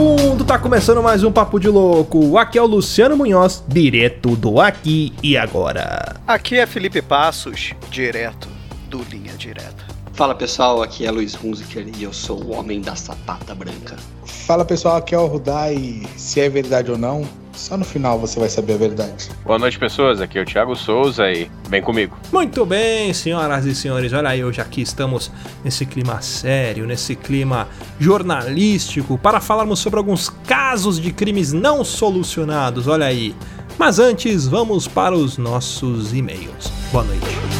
vagabundo! Tá começando mais um Papo de Louco. Aqui é o Luciano Munhoz, direto do Aqui e Agora. Aqui é Felipe Passos, direto do Linha Direta. Fala pessoal, aqui é Luiz Hunziker e eu sou o homem da sapata branca. Fala pessoal, aqui é o Rudai se é verdade ou não, só no final você vai saber a verdade. Boa noite, pessoas. Aqui é o Thiago Souza e vem comigo. Muito bem, senhoras e senhores. Olha aí, hoje aqui estamos nesse clima sério, nesse clima jornalístico, para falarmos sobre alguns casos de crimes não solucionados. Olha aí. Mas antes, vamos para os nossos e-mails. Boa noite.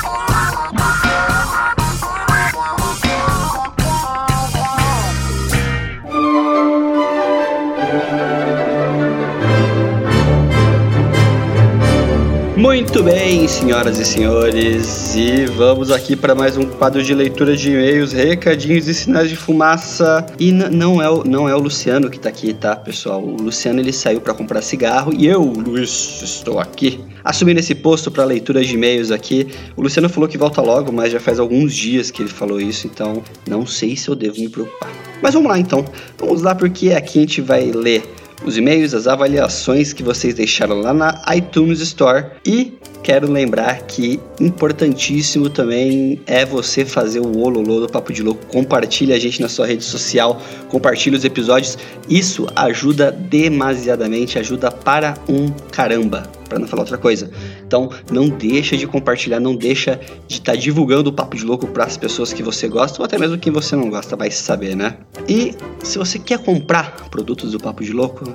Muito bem, senhoras e senhores, e vamos aqui para mais um quadro de leitura de e-mails, recadinhos e sinais de fumaça. E não é, o, não é o Luciano que tá aqui, tá, pessoal? O Luciano ele saiu para comprar cigarro e eu, Luiz, estou aqui. Assumindo esse posto para leitura de e-mails aqui, o Luciano falou que volta logo, mas já faz alguns dias que ele falou isso, então não sei se eu devo me preocupar. Mas vamos lá então, vamos lá porque aqui a gente vai ler os e-mails, as avaliações que vocês deixaram lá na iTunes Store e quero lembrar que importantíssimo também é você fazer o ololô do Papo de Louco. Compartilhe a gente na sua rede social, compartilhe os episódios. Isso ajuda demasiadamente, ajuda para um caramba para não falar outra coisa. Então, não deixa de compartilhar, não deixa de estar tá divulgando o Papo de Louco para as pessoas que você gosta ou até mesmo quem você não gosta, vai saber, né? E se você quer comprar produtos do Papo de Louco,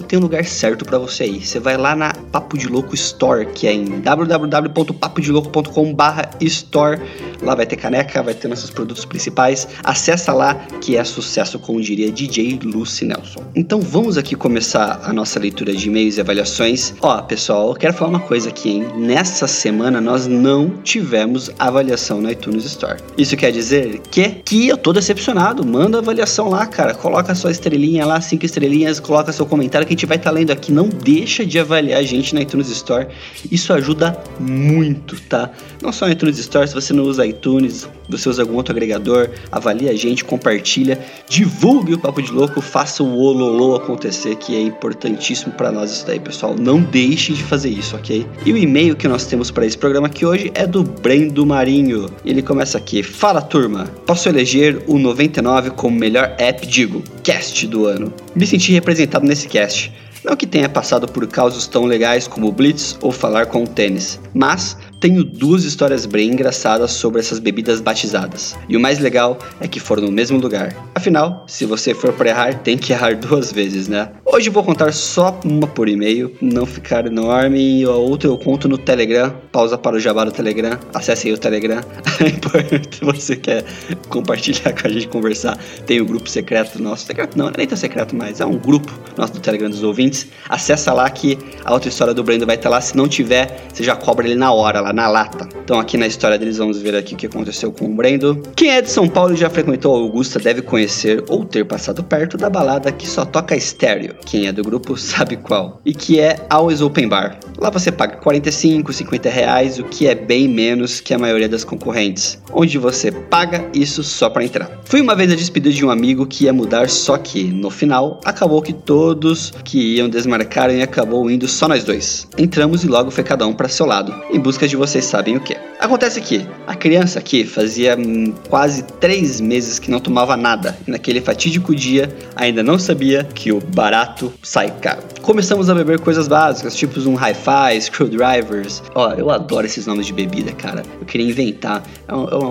eu tenho um lugar certo para você aí. Você vai lá na Papo de Louco Store, que é em www.papodelouco.com/store. Lá vai ter caneca, vai ter nossos produtos principais. Acessa lá que é sucesso, como diria DJ Lucy Nelson. Então, vamos aqui começar a nossa leitura de e-mails e avaliações. Ó, pessoal, eu quero falar uma coisa aqui, hein? Nessa semana nós não tivemos avaliação no iTunes Store. Isso quer dizer que, que eu tô decepcionado. Manda avaliação lá, cara. Coloca sua estrelinha lá, cinco estrelinhas, coloca seu comentário que a gente vai estar tá lendo aqui. Não deixa de avaliar a gente na iTunes Store. Isso ajuda muito, tá? Não só no iTunes Store, se você não usa iTunes, você usa algum outro agregador, avalie a gente, compartilha, divulgue o Papo de Louco, faça o ololô acontecer, que é importantíssimo para nós isso daí, pessoal. Não deixe de fazer isso, ok? E o e-mail que nós temos para esse programa aqui hoje é do Brendo Marinho. Ele começa aqui: Fala turma, posso eleger o 99 como melhor app, digo, cast do ano. Me senti representado nesse cast. Não que tenha passado por causos tão legais como Blitz ou falar com o tênis, mas tenho duas histórias bem engraçadas sobre essas bebidas batizadas. E o mais legal é que foram no mesmo lugar. Afinal, se você for para errar, tem que errar duas vezes, né? Hoje vou contar só uma por e-mail, não ficar enorme, e a outra eu conto no Telegram. Pausa para o jabá do Telegram. Acesse aí o Telegram. É se você quer compartilhar com a gente, conversar. Tem o grupo secreto nosso. Secreto não, não é nem tão secreto mais. É um grupo nosso do Telegram dos ouvintes. Acessa lá que a outra história do Brendo vai estar lá. Se não tiver, você já cobra ele na hora lá na lata. Então aqui na história deles vamos ver aqui o que aconteceu com o Brendo. Quem é de São Paulo e já frequentou Augusta deve conhecer ou ter passado perto da balada que só toca estéreo. Quem é do grupo sabe qual. E que é Always Open Bar. Lá você paga 45, 50 reais, o que é bem menos que a maioria das concorrentes. Onde você paga isso só para entrar. Fui uma vez a despedida de um amigo que ia mudar, só que no final acabou que todos que iam desmarcaram e acabou indo só nós dois. Entramos e logo foi cada um para seu lado, em busca de vocês sabem o que. Acontece que a criança aqui fazia hum, quase três meses que não tomava nada naquele fatídico dia ainda não sabia que o barato sai caro. Começamos a beber coisas básicas, tipo um hi-fi, screwdrivers. Ó, eu adoro esses nomes de bebida, cara. Eu queria inventar. É um, é um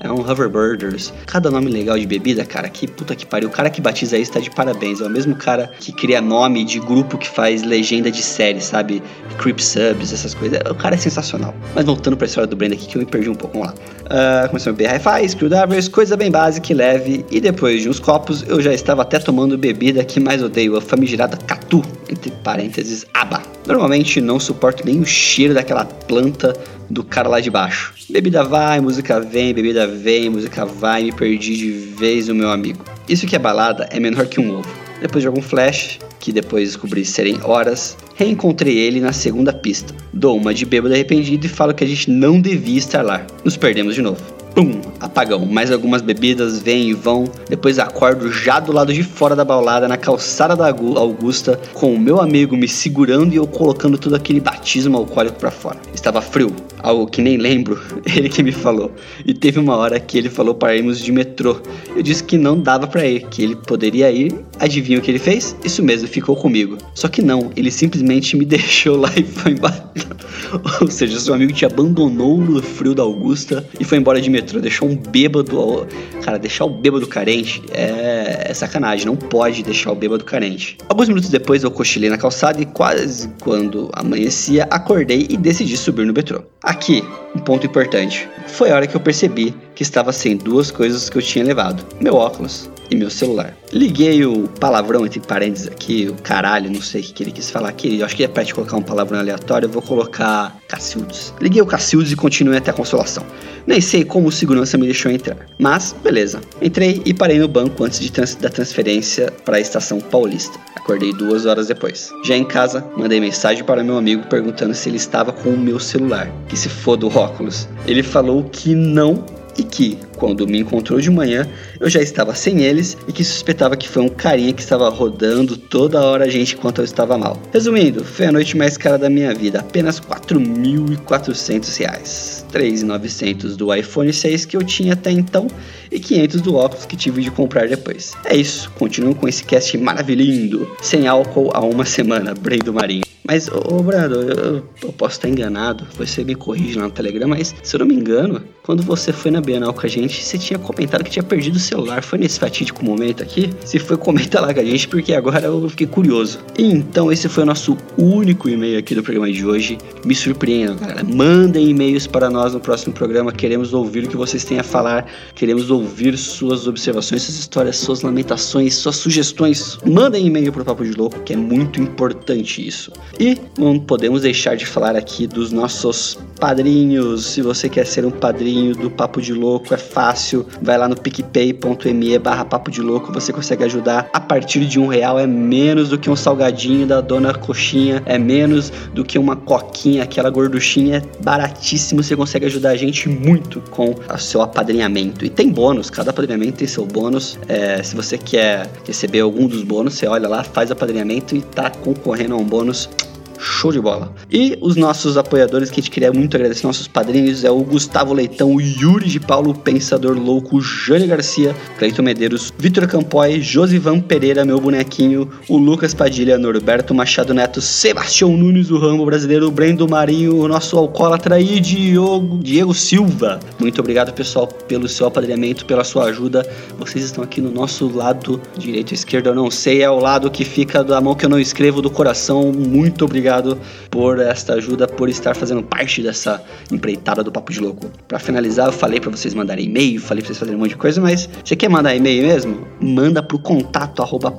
é um hoverbirders. Cada nome legal de bebida, cara, que puta que pariu. O cara que batiza isso tá de parabéns. É o mesmo cara que cria nome de grupo que faz legenda de série, sabe? Creep Subs, essas coisas. O cara é sensacional. Mas voltando pra história do Brenda aqui, que eu me perdi um pouco, vamos lá. Uh, começamos a beber hi-fi, screwdrivers, coisa bem básica e leve. E depois de uns copos, eu já estava até tomando bebida que mais odeio, a famigerada Catu, entre parênteses, aba. Normalmente não suporto nem o cheiro daquela planta do cara lá de baixo. Bebida vai, música vem, bebida vem, música vai, me perdi de vez o meu amigo. Isso que é balada é menor que um ovo. Depois de algum flash, que depois descobri serem horas, reencontrei ele na segunda pista. Dou uma de bêbado arrependido e falo que a gente não devia estar lá. Nos perdemos de novo. Pum, apagão. Mais algumas bebidas vêm e vão. Depois acordo já do lado de fora da balada, na calçada da Augusta, com o meu amigo me segurando e eu colocando todo aquele batismo alcoólico para fora. Estava frio, algo que nem lembro, ele que me falou. E teve uma hora que ele falou para irmos de metrô. Eu disse que não dava para ir, que ele poderia ir. Adivinha o que ele fez? Isso mesmo, ficou comigo. Só que não, ele simplesmente me deixou lá e foi embora. Ou seja, seu amigo te abandonou no frio da Augusta e foi embora de metrô, deixou um bêbado. Cara, deixar o bêbado carente é, é sacanagem, não pode deixar o bêbado carente. Alguns minutos depois eu cochilei na calçada e quase quando amanhecia, acordei e decidi subir no metrô. Aqui, um ponto importante. Foi a hora que eu percebi que estava sem duas coisas que eu tinha levado: meu óculos e meu celular. Liguei o palavrão entre parênteses aqui, o caralho, não sei o que ele quis falar aqui. Eu acho que é pra te colocar um palavrão aleatório, eu vou colocar Cacildes. Liguei o Cacildes e continuei até a consolação. Nem sei como o segurança me deixou entrar, mas beleza. Entrei e parei no banco antes trans da transferência para a estação paulista. Acordei duas horas depois. Já em casa, mandei mensagem para meu amigo perguntando se ele estava com o meu celular, que se foda o óculos. Ele falou que não e que, quando me encontrou de manhã, eu já estava sem eles e que suspeitava que foi um carinha que estava rodando toda hora a gente enquanto eu estava mal. Resumindo, foi a noite mais cara da minha vida, apenas 4.400 reais. 3.900 do iPhone 6 que eu tinha até então e 500 do óculos que tive de comprar depois. É isso, continuo com esse cast maravilhindo, sem álcool há uma semana, Brendo Marinho. Mas, ô, ô Brando, eu, eu, posso estar enganado, você me corrige lá no Telegram, mas se eu não me engano, quando você foi na Bienal com a gente, você tinha comentado que tinha perdido o celular. Foi nesse fatídico momento aqui? Se foi, comenta lá com a gente, porque agora eu fiquei curioso. Então, esse foi o nosso único e-mail aqui do programa de hoje. Me surpreendam, galera. Mandem e-mails para nós no próximo programa. Queremos ouvir o que vocês têm a falar. Queremos ouvir suas observações, suas histórias, suas lamentações, suas sugestões. Mandem e-mail para o Papo de Louco, que é muito importante isso. E não podemos deixar de falar aqui dos nossos padrinhos. Se você quer ser um padrinho do Papo de Louco, é fácil. Vai lá no picpay.me barra Papo de Louco, você consegue ajudar. A partir de um real é menos do que um salgadinho da dona coxinha, é menos do que uma coquinha, aquela gorduchinha, é baratíssimo. Você consegue ajudar a gente muito com o seu apadrinhamento. E tem bônus, cada apadrinhamento tem seu bônus. É, se você quer receber algum dos bônus, você olha lá, faz apadrinhamento e tá concorrendo a um bônus Show de bola. E os nossos apoiadores que a gente queria muito agradecer, nossos padrinhos, é o Gustavo Leitão, o Yuri de Paulo, Pensador Louco, Jânio Garcia, Cleiton Medeiros, Vitor Campoy, Josivan Pereira, meu bonequinho, o Lucas Padilha, Norberto Machado Neto, Sebastião Nunes, o Rambo Brasileiro, o Brendo Marinho, o nosso alcoólatra e Diogo, Diego Silva. Muito obrigado, pessoal, pelo seu apadrinhamento, pela sua ajuda. Vocês estão aqui no nosso lado direito ou esquerdo, eu não sei, é o lado que fica da mão que eu não escrevo do coração. Muito obrigado obrigado por esta ajuda, por estar fazendo parte dessa empreitada do Papo de Louco. Para finalizar, eu falei para vocês mandarem e-mail, falei pra vocês fazerem um monte de coisa, mas você quer mandar e-mail mesmo? Manda pro contato arroba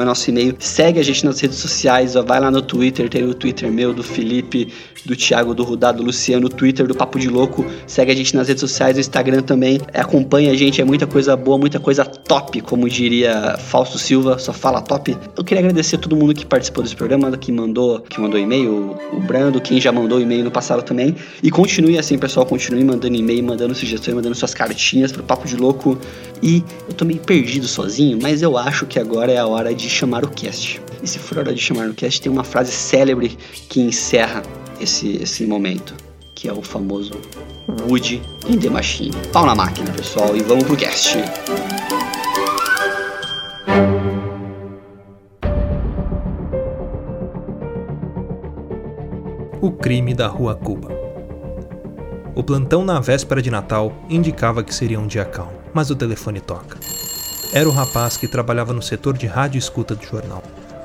é nosso e-mail. Segue a gente nas redes sociais, ó, vai lá no Twitter, tem o Twitter meu, do Felipe, do Thiago, do Rudá, do Luciano, o Twitter do Papo de Louco. Segue a gente nas redes sociais, no Instagram também. Acompanha a gente, é muita coisa boa, muita coisa top, como diria Fausto Silva, só fala top. Eu queria agradecer a todo mundo que participou desse programa, que mandou, que mandou e-mail, o Brando, quem já mandou e-mail no passado também. E continue assim, pessoal, continue mandando e-mail, mandando sugestões, mandando suas cartinhas pro Papo de Louco. E eu tô meio perdido sozinho, mas eu acho que agora é a hora de chamar o cast. E se for a hora de chamar o cast, tem uma frase célebre que encerra esse, esse momento, que é o famoso Wood in the Machine. Pau na máquina, pessoal, e vamos pro cast. O crime da Rua Cuba. O plantão na véspera de Natal indicava que seria um dia calmo, mas o telefone toca. Era o rapaz que trabalhava no setor de rádio escuta do jornal.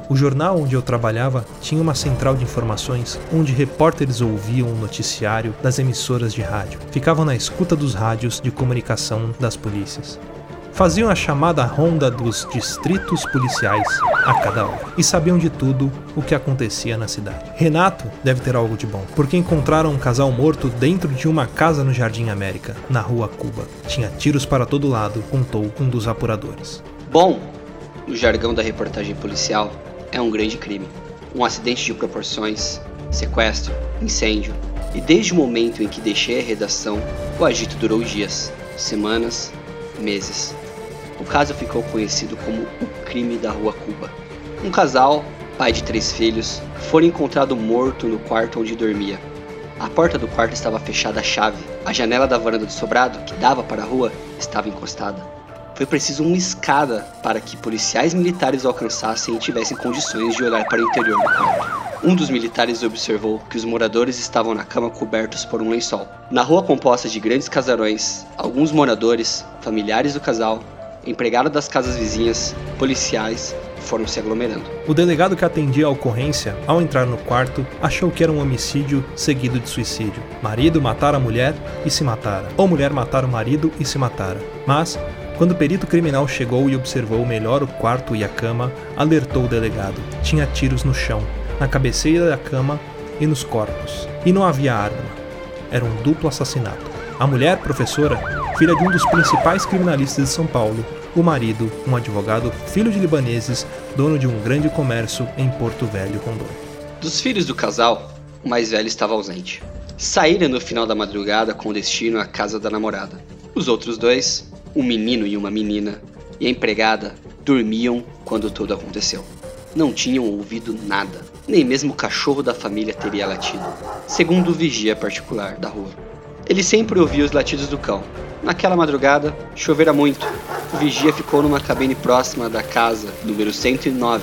O jornal onde eu trabalhava tinha uma central de informações onde repórteres ouviam o noticiário das emissoras de rádio, ficavam na escuta dos rádios de comunicação das polícias. Faziam a chamada ronda dos distritos policiais a cada hora e sabiam de tudo o que acontecia na cidade. Renato deve ter algo de bom, porque encontraram um casal morto dentro de uma casa no Jardim América, na rua Cuba. Tinha tiros para todo lado, contou um dos apuradores. Bom, no jargão da reportagem policial, é um grande crime. Um acidente de proporções, sequestro, incêndio. E desde o momento em que deixei a redação, o agito durou dias, semanas, meses. O caso ficou conhecido como o crime da Rua Cuba. Um casal, pai de três filhos, foi encontrado morto no quarto onde dormia. A porta do quarto estava fechada à chave. A janela da varanda do sobrado, que dava para a rua, estava encostada. Foi preciso uma escada para que policiais militares o alcançassem e tivessem condições de olhar para o interior do quarto. Um dos militares observou que os moradores estavam na cama cobertos por um lençol. Na rua composta de grandes casarões, alguns moradores, familiares do casal, empregados das casas vizinhas, policiais, foram se aglomerando. O delegado que atendia a ocorrência, ao entrar no quarto, achou que era um homicídio seguido de suicídio. Marido matara a mulher e se matara. Ou mulher matara o marido e se matara. Mas, quando o perito criminal chegou e observou melhor o quarto e a cama, alertou o delegado. Tinha tiros no chão, na cabeceira da cama e nos corpos. E não havia arma. Era um duplo assassinato. A mulher, professora, filha de um dos principais criminalistas de São Paulo, o marido, um advogado, filho de libaneses, dono de um grande comércio em Porto Velho, Rondônia. Dos filhos do casal, o mais velho estava ausente. Saíram no final da madrugada com destino à casa da namorada. Os outros dois, um menino e uma menina, e a empregada, dormiam quando tudo aconteceu. Não tinham ouvido nada, nem mesmo o cachorro da família teria latido, segundo o vigia particular da rua. Ele sempre ouvia os latidos do cão. Naquela madrugada, chovera muito. O vigia ficou numa cabine próxima da casa, número 109,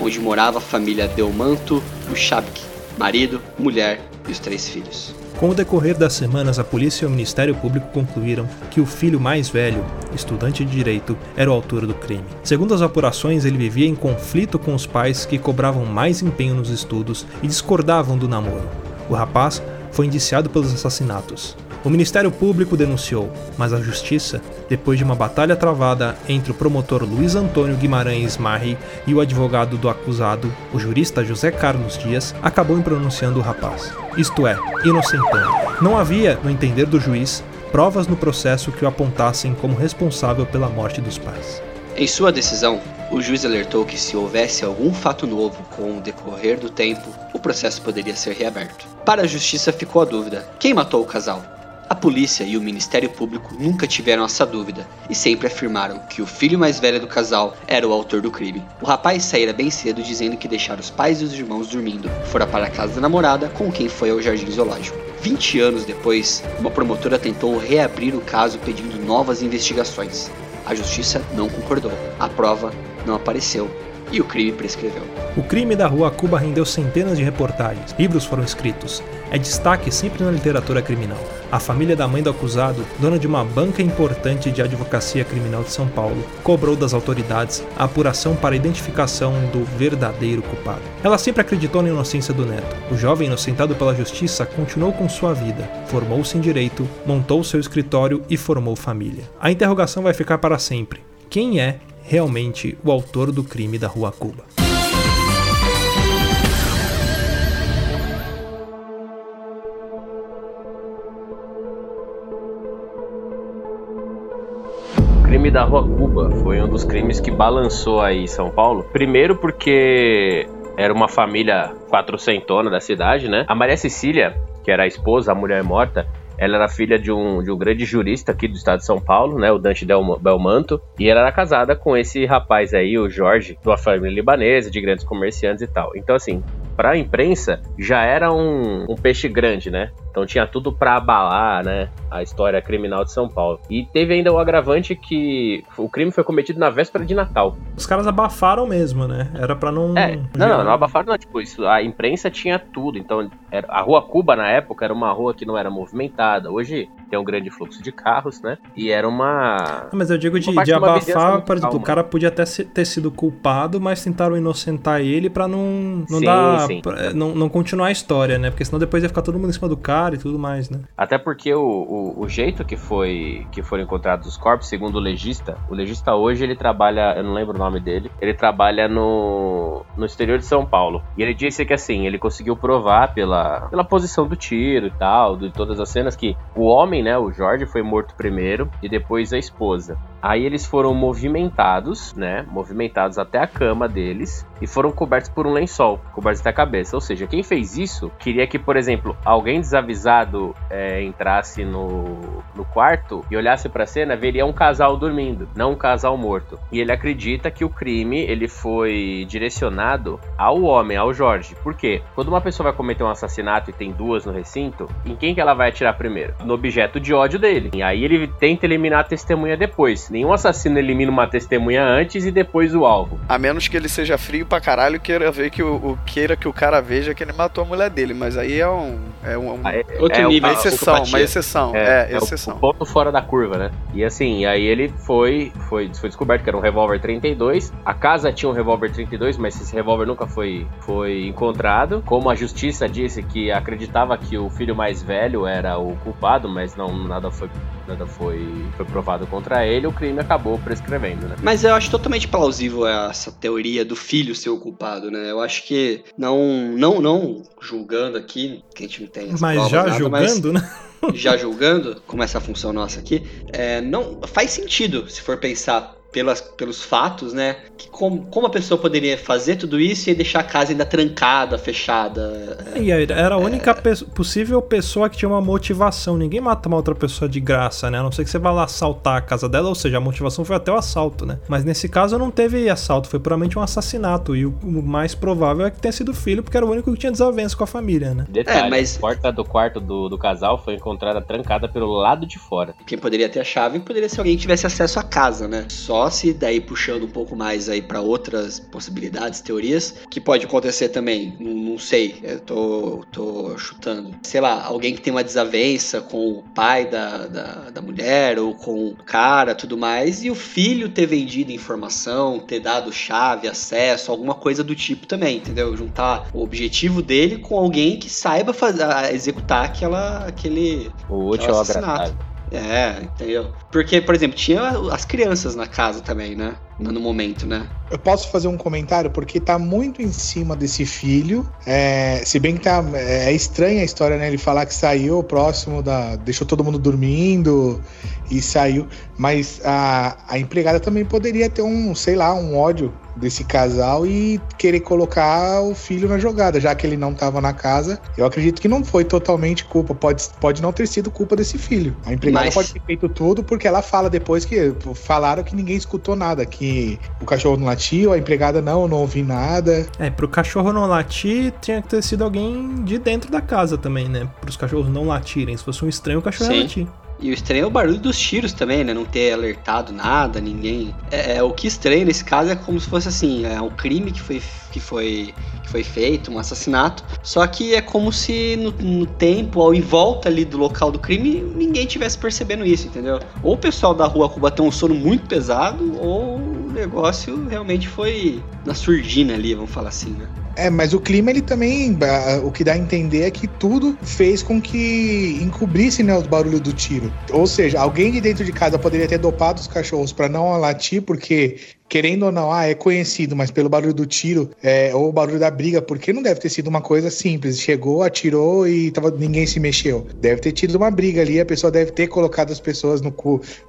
onde morava a família Delmanto Uchabik, marido, mulher e os três filhos. Com o decorrer das semanas, a polícia e o Ministério Público concluíram que o filho mais velho, estudante de direito, era o autor do crime. Segundo as apurações, ele vivia em conflito com os pais que cobravam mais empenho nos estudos e discordavam do namoro. O rapaz foi indiciado pelos assassinatos. O Ministério Público denunciou, mas a Justiça, depois de uma batalha travada entre o promotor Luiz Antônio Guimarães Marri e o advogado do acusado, o jurista José Carlos Dias, acabou pronunciando o rapaz, isto é, inocentando. Não havia, no entender do juiz, provas no processo que o apontassem como responsável pela morte dos pais. Em sua decisão, o juiz alertou que se houvesse algum fato novo com o decorrer do tempo, o processo poderia ser reaberto. Para a justiça ficou a dúvida: quem matou o casal? A polícia e o Ministério Público nunca tiveram essa dúvida e sempre afirmaram que o filho mais velho do casal era o autor do crime. O rapaz saíra bem cedo dizendo que deixara os pais e os irmãos dormindo, fora para a casa da namorada com quem foi ao jardim zoológico. 20 anos depois, uma promotora tentou reabrir o caso pedindo novas investigações. A justiça não concordou. A prova não apareceu. E o crime prescreveu. O crime da Rua Cuba rendeu centenas de reportagens, livros foram escritos. É destaque sempre na literatura criminal. A família da mãe do acusado, dona de uma banca importante de advocacia criminal de São Paulo, cobrou das autoridades a apuração para a identificação do verdadeiro culpado. Ela sempre acreditou na inocência do neto. O jovem, inocentado pela justiça, continuou com sua vida, formou-se em direito, montou seu escritório e formou família. A interrogação vai ficar para sempre. Quem é realmente o autor do crime da Rua Cuba? O crime da Rua Cuba foi um dos crimes que balançou aí São Paulo. Primeiro porque era uma família quatrocentona da cidade, né? A Maria Cecília, que era a esposa, a mulher morta, ela era filha de um, de um grande jurista aqui do estado de São Paulo, né? O Dante Del Belmanto. E ela era casada com esse rapaz aí, o Jorge, de uma família libanesa, de grandes comerciantes e tal. Então, assim, para a imprensa, já era um, um, peixe grande, né? Então tinha tudo para abalar, né? A história criminal de São Paulo. E teve ainda o agravante que o crime foi cometido na véspera de Natal. Os caras abafaram mesmo, né? Era para não. É, não, não, não abafaram, não. Tipo, isso, a imprensa tinha tudo. Então, era, a Rua Cuba, na época, era uma rua que não era movimentada. Hoje tem um grande fluxo de carros, né? E era uma. Mas eu digo de, de abafar, por exemplo, calma. o cara podia até ter sido culpado, mas tentaram inocentar ele para não, não sim, dar. Sim. Pra, não, não continuar a história, né? Porque senão depois ia ficar todo mundo em cima do cara e tudo mais, né? Até porque o, o, o jeito que foi que foram encontrados os corpos, segundo o legista, o legista hoje ele trabalha, eu não lembro o nome dele, ele trabalha no, no exterior de São Paulo. E ele disse que assim, ele conseguiu provar pela, pela posição do tiro e tal, de todas as cenas, que o homem, né, o Jorge, foi morto primeiro e depois a esposa. Aí eles foram movimentados, né? Movimentados até a cama deles e foram cobertos por um lençol, cobertos até a cabeça. Ou seja, quem fez isso queria que, por exemplo, alguém desavisado é, entrasse no, no quarto e olhasse para a cena, veria um casal dormindo, não um casal morto. E ele acredita que o crime ele foi direcionado ao homem, ao Jorge. Por quê? Quando uma pessoa vai cometer um assassinato e tem duas no recinto, em quem que ela vai atirar primeiro? No objeto de ódio dele. E aí ele tenta eliminar a testemunha depois. Nenhum assassino elimina uma testemunha antes e depois o alvo. A menos que ele seja frio pra caralho e queira ver que o, o, queira que o cara veja que ele matou a mulher dele. Mas aí é um. É um, um é, outro é nível. Uma exceção, uma exceção. É, é, exceção. O, o ponto fora da curva, né? E assim, aí ele foi, foi, foi descoberto que era um revólver 32. A casa tinha um revólver 32, mas esse revólver nunca foi, foi encontrado. Como a justiça disse que acreditava que o filho mais velho era o culpado, mas não nada foi nada foi, foi provado contra ele, o crime acabou prescrevendo, né? Mas eu acho totalmente plausível essa teoria do filho ser o culpado, né? Eu acho que não, não, não julgando aqui, que a gente não tem essa Mas já nada, julgando, mas... né? já julgando, como essa função nossa aqui, é, não faz sentido se for pensar pelas, pelos fatos, né? Que como, como a pessoa poderia fazer tudo isso e deixar a casa ainda trancada, fechada. E era a única é... pe possível pessoa que tinha uma motivação. Ninguém mata uma outra pessoa de graça, né? A não ser que você vá lá assaltar a casa dela, ou seja, a motivação foi até o assalto, né? Mas nesse caso não teve assalto, foi puramente um assassinato. E o, o mais provável é que tenha sido o filho, porque era o único que tinha desavença com a família, né? Detalhe, é, mas... a porta do quarto do, do casal foi encontrada trancada pelo lado de fora. Quem poderia ter a chave poderia ser alguém que tivesse acesso à casa, né? Só se daí puxando um pouco mais aí para outras possibilidades, teorias, que pode acontecer também, não, não sei, eu tô, tô chutando. Sei lá, alguém que tem uma desavença com o pai da, da, da mulher ou com o cara, tudo mais, e o filho ter vendido informação, ter dado chave, acesso, alguma coisa do tipo também, entendeu? Juntar o objetivo dele com alguém que saiba fazer, executar aquela, aquele, o útil assassinato. É, entendeu? Porque, por exemplo, tinha as crianças na casa também, né? No momento, né? Eu posso fazer um comentário porque tá muito em cima desse filho. É, se bem que tá, é estranha a história, né? Ele falar que saiu próximo da. deixou todo mundo dormindo e saiu. Mas a, a empregada também poderia ter um, sei lá, um ódio desse casal e querer colocar o filho na jogada, já que ele não estava na casa. Eu acredito que não foi totalmente culpa, pode, pode não ter sido culpa desse filho. A empregada Mas... pode ter feito tudo porque ela fala depois que falaram que ninguém escutou nada, que o cachorro não latiu, a empregada não, não ouvi nada. É, pro cachorro não latir, tinha que ter sido alguém de dentro da casa também, né? Para os cachorros não latirem. Se fosse um estranho, o cachorro Sim. ia latir. E o estranho é o barulho dos tiros também, né? Não ter alertado nada, ninguém. É, é, o que estranho nesse caso é como se fosse assim, é um crime que foi, que foi, que foi feito, um assassinato. Só que é como se no, no tempo, ao em volta ali do local do crime, ninguém tivesse percebendo isso, entendeu? Ou o pessoal da rua Cuba tem um sono muito pesado, ou o negócio realmente foi na surdina ali, vamos falar assim, né? É, mas o clima ele também, o que dá a entender é que tudo fez com que encobrisse né, os barulhos do tiro. Ou seja, alguém de dentro de casa poderia ter dopado os cachorros para não latir, porque querendo ou não, ah, é conhecido, mas pelo barulho do tiro é, ou o barulho da briga, porque não deve ter sido uma coisa simples. Chegou, atirou e tava, ninguém se mexeu. Deve ter tido uma briga ali, a pessoa deve ter colocado as pessoas no,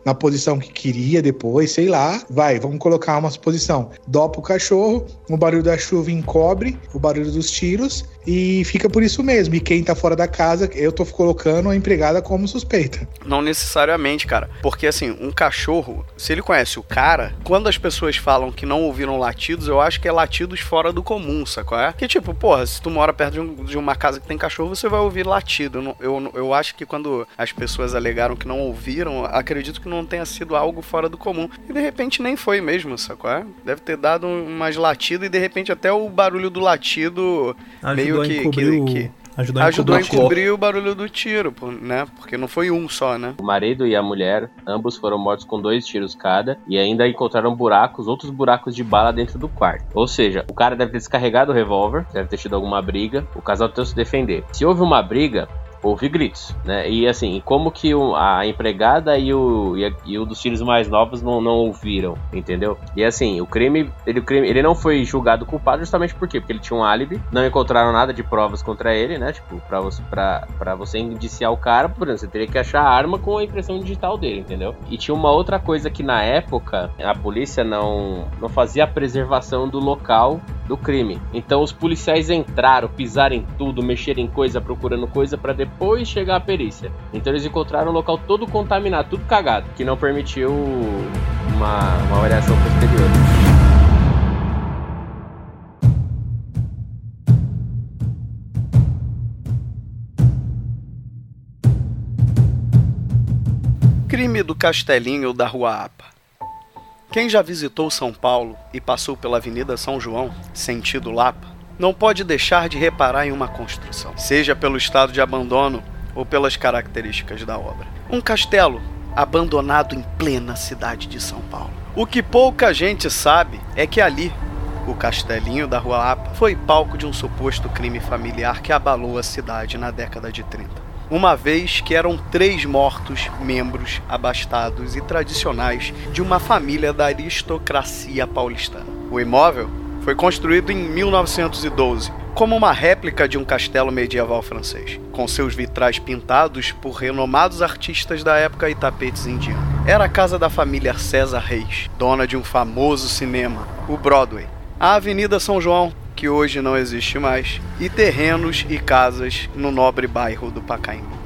na posição que queria depois, sei lá. Vai, vamos colocar uma posição. Dopa o cachorro, o barulho da chuva encobre o barulho dos tiros e fica por isso mesmo. E quem tá fora da casa, eu tô colocando a empregada como suspeita. Não necessariamente, cara. Porque assim, um cachorro, se ele conhece o cara, quando as pessoas falam que não ouviram latidos, eu acho que é latidos fora do comum, sacou? É? Que tipo, porra, se tu mora perto de, um, de, uma casa que tem cachorro, você vai ouvir latido. Eu, eu, eu acho que quando as pessoas alegaram que não ouviram, acredito que não tenha sido algo fora do comum. E de repente nem foi mesmo, sacou? É? Deve ter dado umas latidas e de repente até o barulho do latido Ajudou meio que, que, que Ajudou a, Ajudou a encobrir o barulho do tiro, né? Porque não foi um só, né? O marido e a mulher, ambos foram mortos com dois tiros cada e ainda encontraram buracos, outros buracos de bala dentro do quarto. Ou seja, o cara deve ter descarregado o revólver, deve ter tido alguma briga, o casal tentou se defender. Se houve uma briga, houve gritos, né? E assim, como que a empregada e o, e, a, e, o dos filhos mais novos não, não ouviram, entendeu? E assim, o crime, ele, o crime, ele não foi julgado culpado justamente por quê? Porque ele tinha um álibi, não encontraram nada de provas contra ele, né? Tipo, pra você, pra, pra você indiciar o cara, por exemplo, você teria que achar a arma com a impressão digital dele, entendeu? E tinha uma outra coisa que na época a polícia não, não fazia a preservação do local do crime. Então os policiais entraram, pisaram em tudo, mexeram em coisa, procurando coisa para depois depois chegar a perícia. Então eles encontraram o local todo contaminado, tudo cagado, que não permitiu uma, uma avaliação posterior. Crime do Castelinho da Rua Apa. Quem já visitou São Paulo e passou pela Avenida São João, sentido Lapa, não pode deixar de reparar em uma construção, seja pelo estado de abandono ou pelas características da obra. Um castelo abandonado em plena cidade de São Paulo. O que pouca gente sabe é que ali, o castelinho da Rua Lapa, foi palco de um suposto crime familiar que abalou a cidade na década de 30 uma vez que eram três mortos membros abastados e tradicionais de uma família da aristocracia paulistana. O imóvel foi construído em 1912 como uma réplica de um castelo medieval francês, com seus vitrais pintados por renomados artistas da época e tapetes indianos. Era a casa da família César Reis, dona de um famoso cinema, o Broadway, a Avenida São João, que hoje não existe mais, e terrenos e casas no nobre bairro do Pacaembu.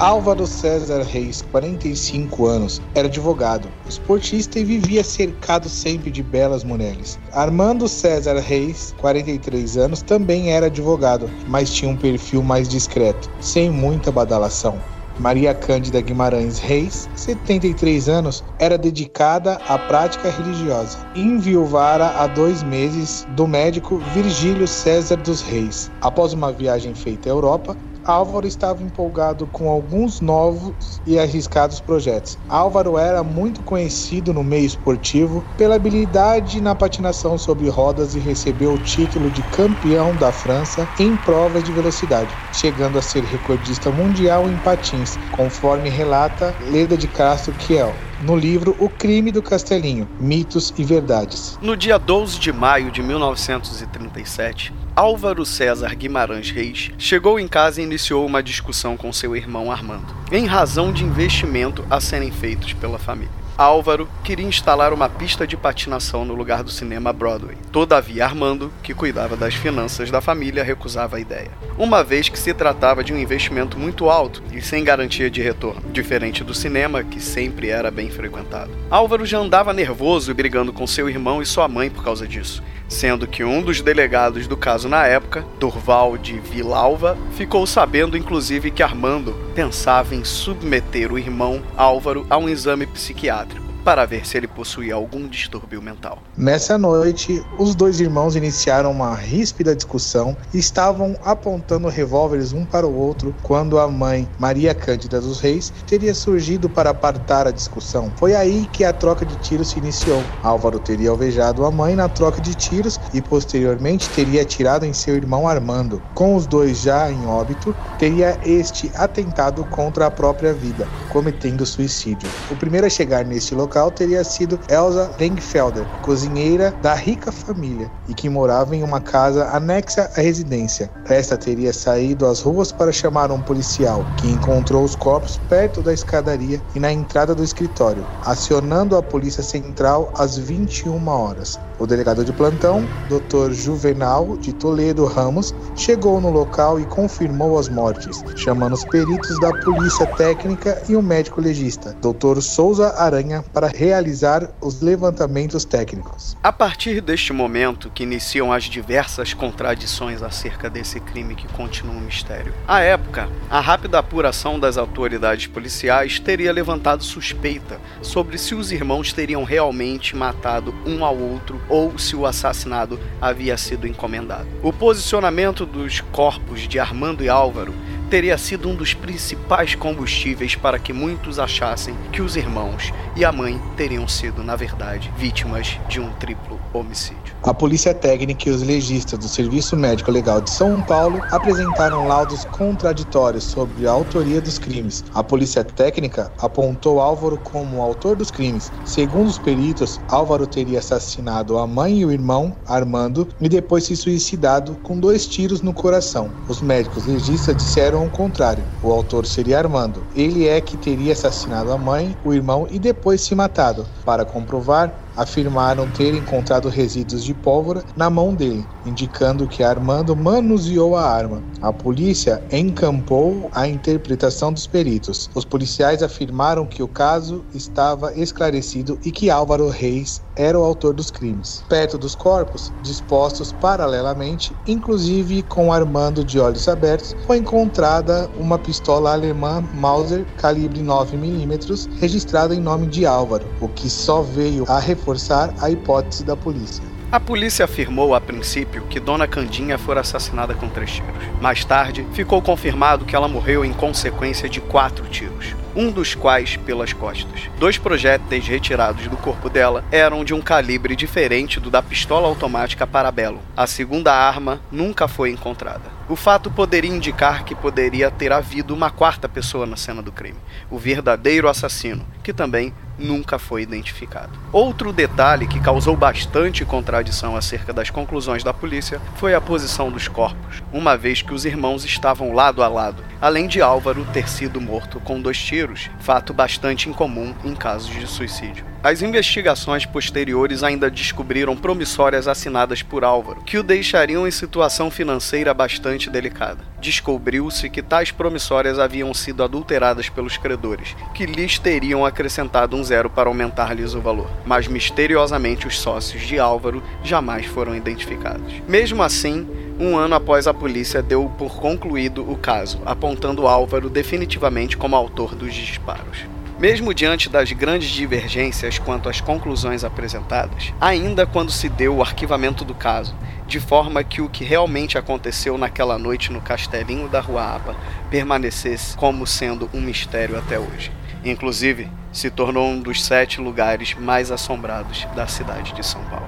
Álvaro César Reis, 45 anos, era advogado, esportista e vivia cercado sempre de belas mulheres. Armando César Reis, 43 anos, também era advogado, mas tinha um perfil mais discreto, sem muita badalação. Maria Cândida Guimarães Reis, 73 anos, era dedicada à prática religiosa. Enviuvara há dois meses do médico Virgílio César dos Reis. Após uma viagem feita à Europa, Álvaro estava empolgado com alguns novos e arriscados projetos. Álvaro era muito conhecido no meio esportivo pela habilidade na patinação sobre rodas e recebeu o título de campeão da França em provas de velocidade, chegando a ser recordista mundial em patins, conforme relata Leda de Castro Kiel no livro O Crime do Castelinho: Mitos e Verdades. No dia 12 de maio de 1937, Álvaro César Guimarães Reis chegou em casa e iniciou uma discussão com seu irmão Armando, em razão de investimento a serem feitos pela família. Álvaro queria instalar uma pista de patinação no lugar do cinema Broadway. Todavia, Armando, que cuidava das finanças da família, recusava a ideia, uma vez que se tratava de um investimento muito alto e sem garantia de retorno, diferente do cinema, que sempre era bem frequentado. Álvaro já andava nervoso e brigando com seu irmão e sua mãe por causa disso sendo que um dos delegados do caso na época, Durval de Vilalva, ficou sabendo inclusive que Armando pensava em submeter o irmão Álvaro a um exame psiquiátrico para ver se ele possuía algum distúrbio mental. Nessa noite, os dois irmãos iniciaram uma ríspida discussão e estavam apontando revólveres um para o outro quando a mãe, Maria Cândida dos Reis, teria surgido para apartar a discussão. Foi aí que a troca de tiros se iniciou. Álvaro teria alvejado a mãe na troca de tiros e posteriormente teria atirado em seu irmão Armando. Com os dois já em óbito, teria este atentado contra a própria vida, cometendo suicídio. O primeiro a chegar neste local local teria sido Elsa Lengfelder, cozinheira da rica família e que morava em uma casa anexa à residência. Esta teria saído às ruas para chamar um policial, que encontrou os corpos perto da escadaria e na entrada do escritório, acionando a polícia central às 21 horas. O delegado de plantão, Dr. Juvenal de Toledo Ramos, chegou no local e confirmou as mortes, chamando os peritos da polícia técnica e o médico legista, Dr. Souza Aranha, para realizar os levantamentos técnicos. A partir deste momento que iniciam as diversas contradições acerca desse crime que continua um mistério. À época, a rápida apuração das autoridades policiais teria levantado suspeita sobre se os irmãos teriam realmente matado um ao outro ou se o assassinado havia sido encomendado. O posicionamento dos corpos de Armando e Álvaro teria sido um dos principais combustíveis para que muitos achassem que os irmãos e a mãe teriam sido, na verdade, vítimas de um triplo homicídio. A polícia técnica e os legistas do Serviço Médico Legal de São Paulo apresentaram laudos contraditórios sobre a autoria dos crimes. A polícia técnica apontou Álvaro como o autor dos crimes. Segundo os peritos, Álvaro teria assassinado a mãe e o irmão, Armando, e depois se suicidado com dois tiros no coração. Os médicos legistas disseram o contrário. O autor seria Armando. Ele é que teria assassinado a mãe, o irmão e depois se matado. Para comprovar, afirmaram ter encontrado resíduos de pólvora na mão dele, indicando que Armando manuseou a arma. A polícia encampou a interpretação dos peritos. Os policiais afirmaram que o caso estava esclarecido e que Álvaro Reis era o autor dos crimes. Perto dos corpos, dispostos paralelamente, inclusive com Armando de olhos abertos, foi encontrada uma pistola alemã Mauser calibre 9mm registrada em nome de Álvaro, o que só veio a reforçar a hipótese da polícia. A polícia afirmou a princípio que Dona Candinha fora assassinada com três tiros. Mais tarde, ficou confirmado que ela morreu em consequência de quatro tiros, um dos quais pelas costas. Dois projéteis retirados do corpo dela eram de um calibre diferente do da pistola automática Parabellum. A segunda arma nunca foi encontrada. O fato poderia indicar que poderia ter havido uma quarta pessoa na cena do crime, o verdadeiro assassino, que também nunca foi identificado. Outro detalhe que causou bastante contradição acerca das conclusões da polícia foi a posição dos corpos, uma vez que os irmãos estavam lado a lado, além de Álvaro ter sido morto com dois tiros, fato bastante incomum em casos de suicídio. As investigações posteriores ainda descobriram promissórias assinadas por Álvaro, que o deixariam em situação financeira bastante delicada. Descobriu-se que tais promissórias haviam sido adulteradas pelos credores, que lhes teriam acrescentado um zero para aumentar-lhes o valor, mas misteriosamente os sócios de Álvaro jamais foram identificados. Mesmo assim, um ano após a polícia deu por concluído o caso, apontando Álvaro definitivamente como autor dos disparos. Mesmo diante das grandes divergências quanto às conclusões apresentadas, ainda quando se deu o arquivamento do caso, de forma que o que realmente aconteceu naquela noite no castelinho da Rua Apa permanecesse como sendo um mistério até hoje. Inclusive, se tornou um dos sete lugares mais assombrados da cidade de São Paulo.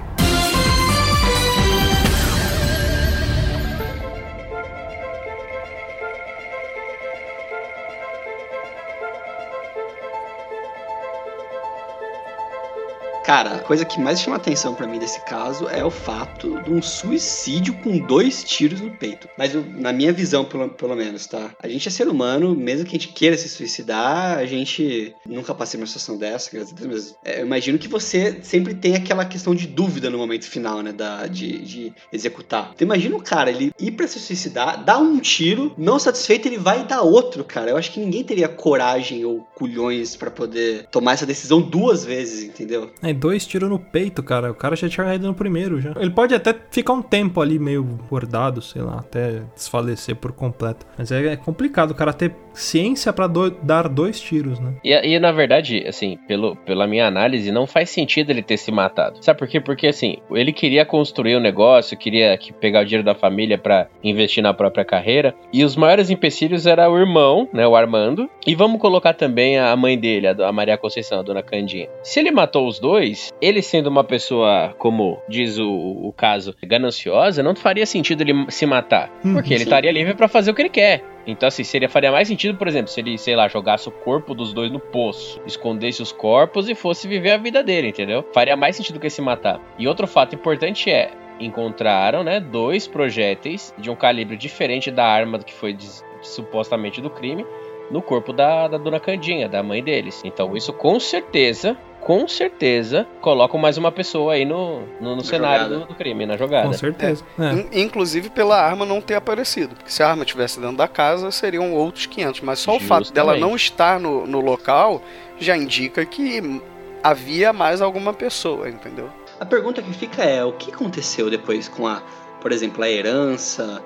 Cara, a coisa que mais chama atenção para mim desse caso é o fato de um suicídio com dois tiros no peito. Mas eu, na minha visão, pelo, pelo menos, tá? A gente é ser humano, mesmo que a gente queira se suicidar, a gente nunca passei uma situação dessa, graças a Deus, mas é, eu imagino que você sempre tem aquela questão de dúvida no momento final, né? Da, de, de executar. Então imagina o cara, ele ir pra se suicidar, dar um tiro, não satisfeito, ele vai dar outro, cara. Eu acho que ninguém teria coragem ou culhões para poder tomar essa decisão duas vezes, entendeu? É, dois tiros no peito, cara. O cara já tinha caído no primeiro já. Ele pode até ficar um tempo ali meio bordado, sei lá, até desfalecer por completo. Mas é, é complicado o cara ter ciência para do, dar dois tiros, né? E, e, na verdade, assim, pelo, pela minha análise, não faz sentido ele ter se matado. Sabe por quê? Porque assim, ele queria construir um negócio, queria que pegar o dinheiro da família para investir na própria carreira. E os maiores empecilhos era o irmão, né, o Armando. E vamos colocar também a mãe dele, a, Maria Conceição, a dona Candinha. Se ele matou os dois, ele sendo uma pessoa, como diz o, o caso, gananciosa, não faria sentido ele se matar. Hum, porque ele estaria livre para fazer o que ele quer. Então, assim, seria, faria mais sentido, por exemplo, se ele, sei lá, jogasse o corpo dos dois no poço, escondesse os corpos e fosse viver a vida dele, entendeu? Faria mais sentido que se matar. E outro fato importante é, encontraram, né, dois projéteis de um calibre diferente da arma que foi supostamente do crime no corpo da, da dona Candinha, da mãe deles. Então, isso com certeza com certeza colocam mais uma pessoa aí no, no, no cenário do, do, crime, na jogada. Com certeza. É. É. Inclusive pela arma não ter aparecido. Porque se a arma estivesse dentro da casa, seriam outros 500. Mas só Justamente. o fato dela não estar no, no local já indica que havia mais alguma pessoa, entendeu? A pergunta que fica é: o que aconteceu depois com a, por exemplo, a herança,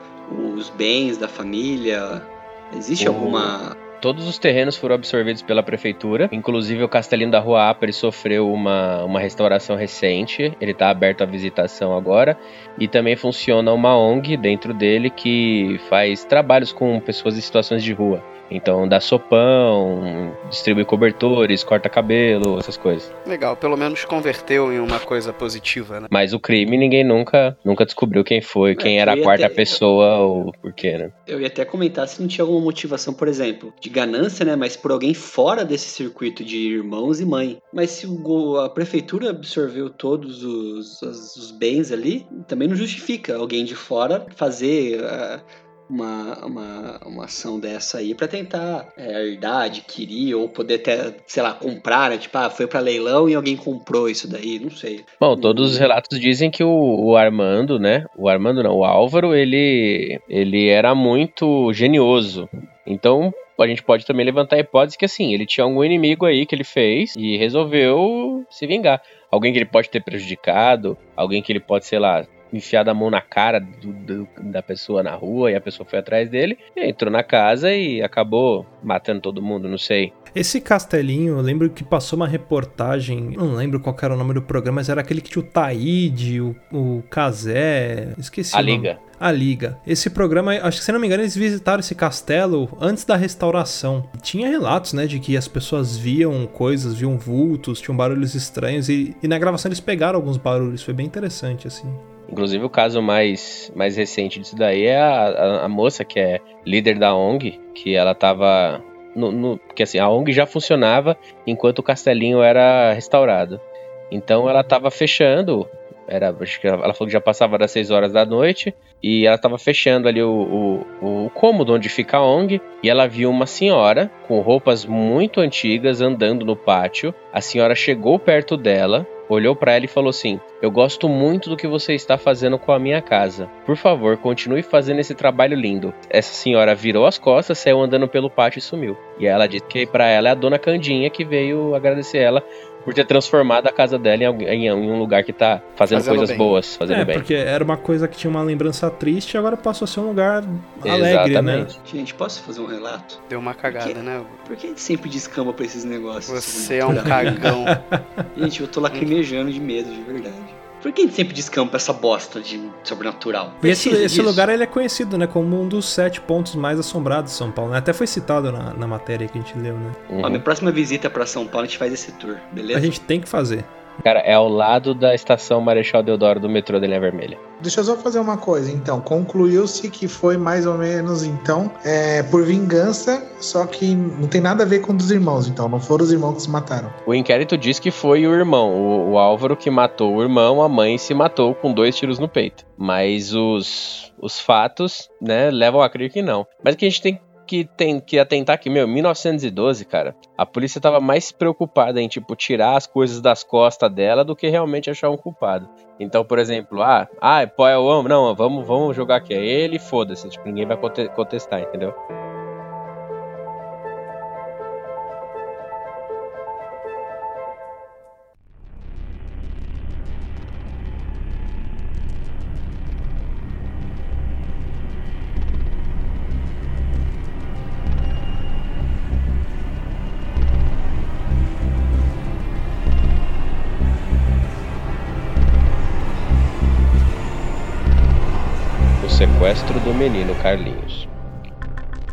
os bens da família? Existe alguma Todos os terrenos foram absorvidos pela prefeitura, inclusive o Castelinho da Rua Apa sofreu uma, uma restauração recente, ele está aberto à visitação agora, e também funciona uma ONG dentro dele que faz trabalhos com pessoas em situações de rua. Então dá sopão, distribui cobertores, corta cabelo, essas coisas. Legal, pelo menos converteu em uma coisa positiva, né? Mas o crime ninguém nunca, nunca descobriu quem foi, é, quem era a quarta até... pessoa ou por quê, né? Eu ia até comentar se não tinha alguma motivação, por exemplo, de ganância, né? Mas por alguém fora desse circuito de irmãos e mãe. Mas se o, a prefeitura absorveu todos os, os, os, bens ali, também não justifica alguém de fora fazer. Uh, uma, uma, uma ação dessa aí para tentar é, herdar, adquirir ou poder até, sei lá, comprar, né? Tipo, ah, foi para leilão e alguém comprou isso daí, não sei. Bom, todos os relatos dizem que o, o, Armando, né? O Armando não, o Álvaro, ele, ele era muito genioso. Então, a gente pode também levantar a hipótese que assim, ele tinha algum inimigo aí que ele fez e resolveu se vingar. Alguém que ele pode ter prejudicado, alguém que ele pode, sei lá, enfiado a mão na cara do, do, da pessoa na rua e a pessoa foi atrás dele, entrou na casa e acabou matando todo mundo, não sei. Esse castelinho, eu lembro que passou uma reportagem, não lembro qual era o nome do programa, mas era aquele que tinha o Taíde, o, o Kazé, esqueci A Liga. A Liga. Esse programa, acho que se não me engano, eles visitaram esse castelo antes da restauração. Tinha relatos, né, de que as pessoas viam coisas, viam vultos, tinham barulhos estranhos e, e na gravação eles pegaram alguns barulhos, foi bem interessante, assim. Inclusive o caso mais, mais recente disso daí é a, a, a moça que é líder da ONG, que ela tava. No, no, porque assim, a ONG já funcionava enquanto o castelinho era restaurado. Então ela tava fechando. Era, acho que ela falou que já passava das 6 horas da noite. E ela tava fechando ali o, o, o cômodo onde fica a ONG. E ela viu uma senhora com roupas muito antigas andando no pátio. A senhora chegou perto dela olhou para ela e falou assim: Eu gosto muito do que você está fazendo com a minha casa. Por favor, continue fazendo esse trabalho lindo. Essa senhora virou as costas, saiu andando pelo pátio e sumiu. E ela disse que para ela é a dona Candinha que veio agradecer ela por ter transformado a casa dela em, em um lugar que tá fazendo, fazendo coisas bem. boas, fazendo é, bem. porque era uma coisa que tinha uma lembrança triste e agora passou a ser um lugar alegre, né? Exatamente. né? Gente, posso fazer um relato? Deu uma cagada, porque, né? Por que a gente sempre descamba pra esses negócios? Você é um cagão. gente, eu tô lacrimejando de medo, de verdade. Por que a gente sempre descampa essa bosta de sobrenatural? Esse, esse, lugar ele é conhecido, né, como um dos sete pontos mais assombrados de São Paulo. Né? Até foi citado na, na matéria que a gente leu, né? Uhum. Ó, minha próxima visita para São Paulo a gente faz esse tour, beleza? A gente tem que fazer. Cara, é ao lado da estação Marechal Deodoro do metrô da linha vermelha. Deixa eu só fazer uma coisa, então. Concluiu-se que foi mais ou menos, então, é, por vingança, só que não tem nada a ver com um dos irmãos, então. Não foram os irmãos que se mataram. O inquérito diz que foi o irmão, o, o Álvaro, que matou o irmão, a mãe se matou com dois tiros no peito. Mas os, os fatos, né, levam a crer que não. Mas o que a gente tem que tem que atentar que, meu, 1912, cara, a polícia tava mais preocupada em, tipo, tirar as coisas das costas dela do que realmente achar um culpado. Então, por exemplo, ah, ah, é o homem, não, vamos, vamos jogar aqui, é ele, foda-se, tipo, ninguém vai contestar, entendeu? Sequestro do menino Carlinhos.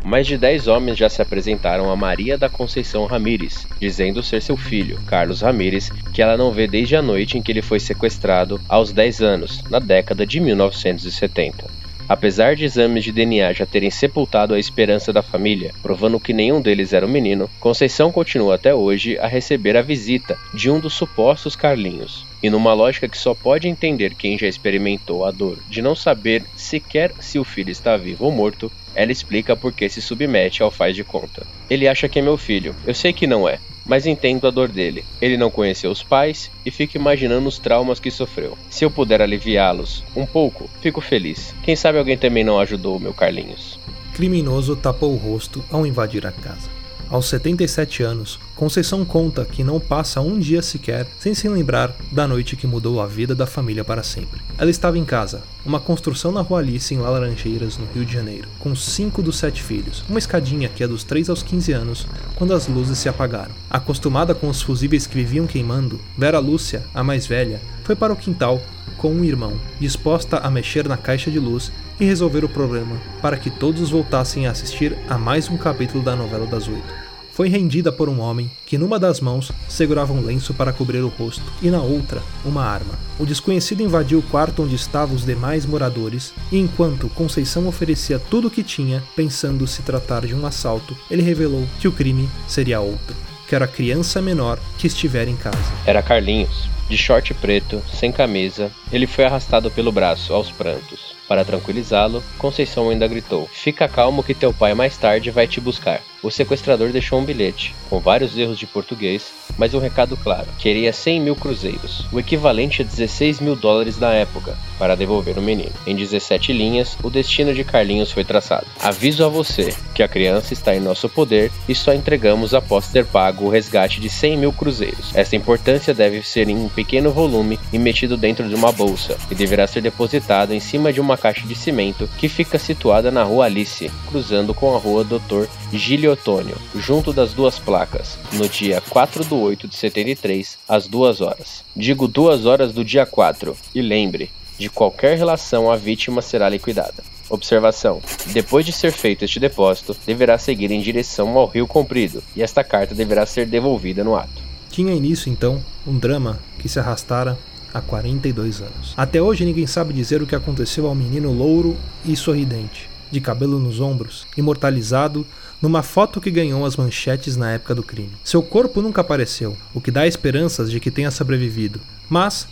Mais de 10 homens já se apresentaram a Maria da Conceição Ramírez, dizendo ser seu filho, Carlos Ramírez, que ela não vê desde a noite em que ele foi sequestrado aos 10 anos, na década de 1970. Apesar de exames de DNA já terem sepultado a esperança da família, provando que nenhum deles era o um menino, Conceição continua até hoje a receber a visita de um dos supostos Carlinhos. E numa lógica que só pode entender quem já experimentou a dor de não saber sequer se o filho está vivo ou morto, ela explica por que se submete ao faz de conta. Ele acha que é meu filho, eu sei que não é, mas entendo a dor dele. Ele não conheceu os pais e fica imaginando os traumas que sofreu. Se eu puder aliviá-los um pouco, fico feliz. Quem sabe alguém também não ajudou o meu Carlinhos. Criminoso tapou o rosto ao invadir a casa. Aos 77 anos, Conceição conta que não passa um dia sequer sem se lembrar da noite que mudou a vida da família para sempre. Ela estava em casa, uma construção na Rua Alice, em Laranjeiras, no Rio de Janeiro, com cinco dos sete filhos, uma escadinha que é dos 3 aos 15 anos, quando as luzes se apagaram. Acostumada com os fusíveis que viviam queimando, Vera Lúcia, a mais velha, foi para o quintal com um irmão, disposta a mexer na caixa de luz e resolver o problema, para que todos voltassem a assistir a mais um capítulo da novela das oito foi rendida por um homem que numa das mãos segurava um lenço para cobrir o rosto e na outra uma arma. O desconhecido invadiu o quarto onde estavam os demais moradores e enquanto Conceição oferecia tudo o que tinha, pensando se tratar de um assalto, ele revelou que o crime seria outro, que era a criança menor que estivera em casa. Era Carlinhos, de short preto, sem camisa, ele foi arrastado pelo braço, aos prantos. Para tranquilizá-lo, Conceição ainda gritou: Fica calmo que teu pai mais tarde vai te buscar. O sequestrador deixou um bilhete, com vários erros de português, mas um recado claro: queria 100 mil cruzeiros, o equivalente a 16 mil dólares na época, para devolver o menino. Em 17 linhas, o destino de Carlinhos foi traçado. Aviso a você que a criança está em nosso poder e só entregamos após ter pago o resgate de 100 mil cruzeiros. Essa importância deve ser em um pequeno volume e metido dentro de uma bolsa, e deverá ser depositado em cima de uma caixa de cimento que fica situada na rua Alice, cruzando com a rua Dr. Gilio Otônio, junto das duas placas, no dia 4 do 8 de 73, às 2 horas. Digo 2 horas do dia 4, e lembre, de qualquer relação a vítima será liquidada. Observação: depois de ser feito este depósito, deverá seguir em direção ao Rio Comprido, e esta carta deverá ser devolvida no ato. Tinha início então um drama que se arrastara há 42 anos. Até hoje ninguém sabe dizer o que aconteceu ao menino louro e sorridente, de cabelo nos ombros, imortalizado numa foto que ganhou as manchetes na época do crime. Seu corpo nunca apareceu, o que dá esperanças de que tenha sobrevivido. Mas,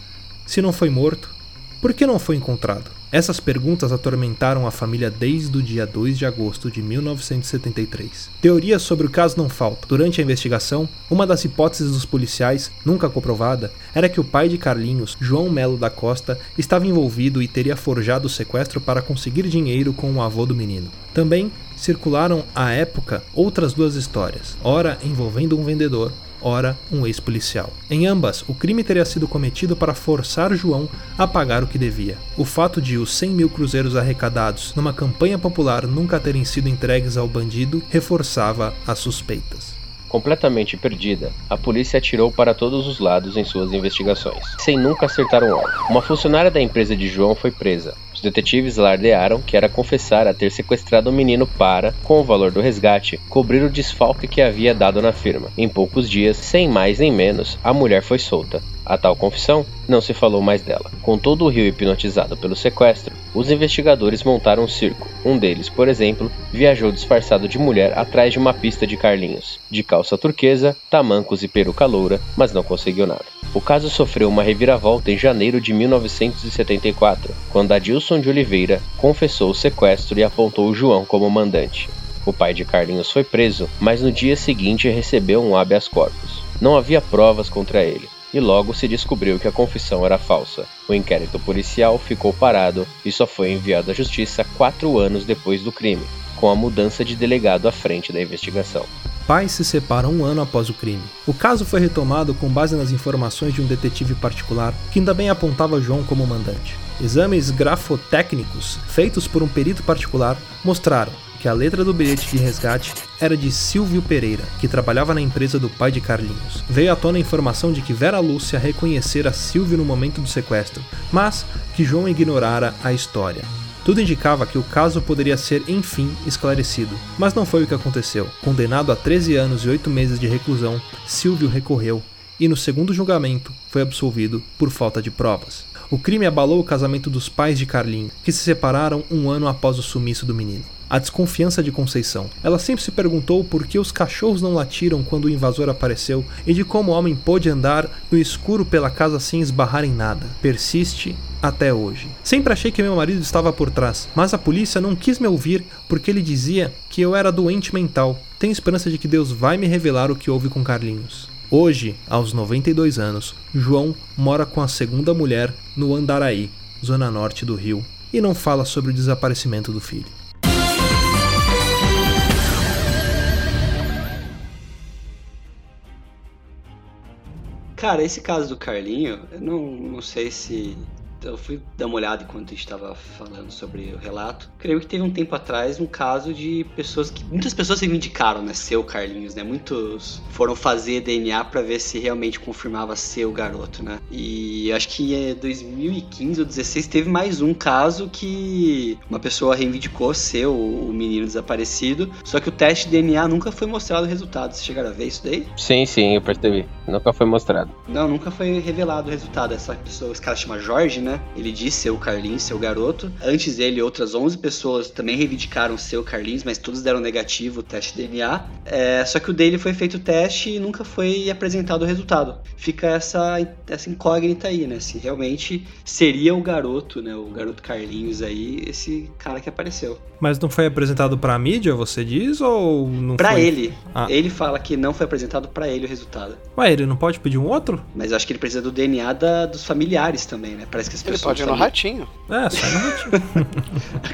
se não foi morto, por que não foi encontrado? Essas perguntas atormentaram a família desde o dia 2 de agosto de 1973. Teorias sobre o caso não faltam. Durante a investigação, uma das hipóteses dos policiais, nunca comprovada, era que o pai de Carlinhos, João Melo da Costa, estava envolvido e teria forjado o sequestro para conseguir dinheiro com o avô do menino. Também circularam à época outras duas histórias, ora envolvendo um vendedor, ora um ex-policial. Em ambas, o crime teria sido cometido para forçar João a pagar o que devia. O fato de os 100 mil cruzeiros arrecadados numa campanha popular nunca terem sido entregues ao bandido reforçava as suspeitas. Completamente perdida, a polícia atirou para todos os lados em suas investigações, sem nunca acertar um alvo. Uma funcionária da empresa de João foi presa, os detetives alardearam que era confessar a ter sequestrado o menino para, com o valor do resgate, cobrir o desfalque que havia dado na firma. Em poucos dias, sem mais nem menos, a mulher foi solta. A tal confissão não se falou mais dela. Com todo o rio hipnotizado pelo sequestro, os investigadores montaram um circo. Um deles, por exemplo, viajou disfarçado de mulher atrás de uma pista de Carlinhos, de calça turquesa, tamancos e peruca loura, mas não conseguiu nada. O caso sofreu uma reviravolta em janeiro de 1974, quando Adilson de Oliveira confessou o sequestro e apontou João como mandante. O pai de Carlinhos foi preso, mas no dia seguinte recebeu um habeas corpus. Não havia provas contra ele, e logo se descobriu que a confissão era falsa. O inquérito policial ficou parado e só foi enviado à justiça quatro anos depois do crime, com a mudança de delegado à frente da investigação pais se separam um ano após o crime. O caso foi retomado com base nas informações de um detetive particular que ainda bem apontava João como mandante. Exames grafotécnicos feitos por um perito particular mostraram que a letra do bilhete de resgate era de Silvio Pereira, que trabalhava na empresa do pai de Carlinhos. Veio à tona a informação de que Vera Lúcia reconhecera Silvio no momento do sequestro, mas que João ignorara a história. Tudo indicava que o caso poderia ser, enfim, esclarecido. Mas não foi o que aconteceu. Condenado a 13 anos e 8 meses de reclusão, Silvio recorreu e, no segundo julgamento, foi absolvido por falta de provas. O crime abalou o casamento dos pais de Carlinho, que se separaram um ano após o sumiço do menino a desconfiança de Conceição. Ela sempre se perguntou por que os cachorros não latiram quando o invasor apareceu e de como o homem pôde andar no escuro pela casa sem esbarrar em nada. Persiste até hoje. Sempre achei que meu marido estava por trás, mas a polícia não quis me ouvir porque ele dizia que eu era doente mental. Tenho esperança de que Deus vai me revelar o que houve com Carlinhos. Hoje, aos 92 anos, João mora com a segunda mulher no Andaraí, zona norte do Rio, e não fala sobre o desaparecimento do filho. Cara, esse caso do Carlinho, eu não, não sei se eu fui dar uma olhada enquanto a gente estava falando sobre o relato. Creio que teve um tempo atrás um caso de pessoas que. Muitas pessoas reivindicaram, né? Ser o Carlinhos, né? Muitos foram fazer DNA para ver se realmente confirmava ser o garoto, né? E acho que em 2015 ou 2016 teve mais um caso que uma pessoa reivindicou ser o, o menino desaparecido, só que o teste de DNA nunca foi mostrado o resultado. Vocês chegaram a ver isso daí? Sim, sim, eu percebi. Nunca foi mostrado. Não, nunca foi revelado o resultado. Essa pessoa, esse cara chama Jorge, né? Né? Ele disse ser o Carlinhos, ser o garoto. Antes dele, outras 11 pessoas também reivindicaram ser o Carlinhos, mas todos deram negativo o teste DNA. É, só que o dele foi feito o teste e nunca foi apresentado o resultado. Fica essa, essa incógnita aí, né? Se realmente seria o garoto, né? O garoto Carlinhos aí, esse cara que apareceu. Mas não foi apresentado pra mídia, você diz, ou não pra foi? ele. Ah. Ele fala que não foi apresentado para ele o resultado. Ué, ele não pode pedir um outro? Mas acho que ele precisa do DNA da, dos familiares também, né? Parece que as ele pode ir no ratinho. É, só no ratinho.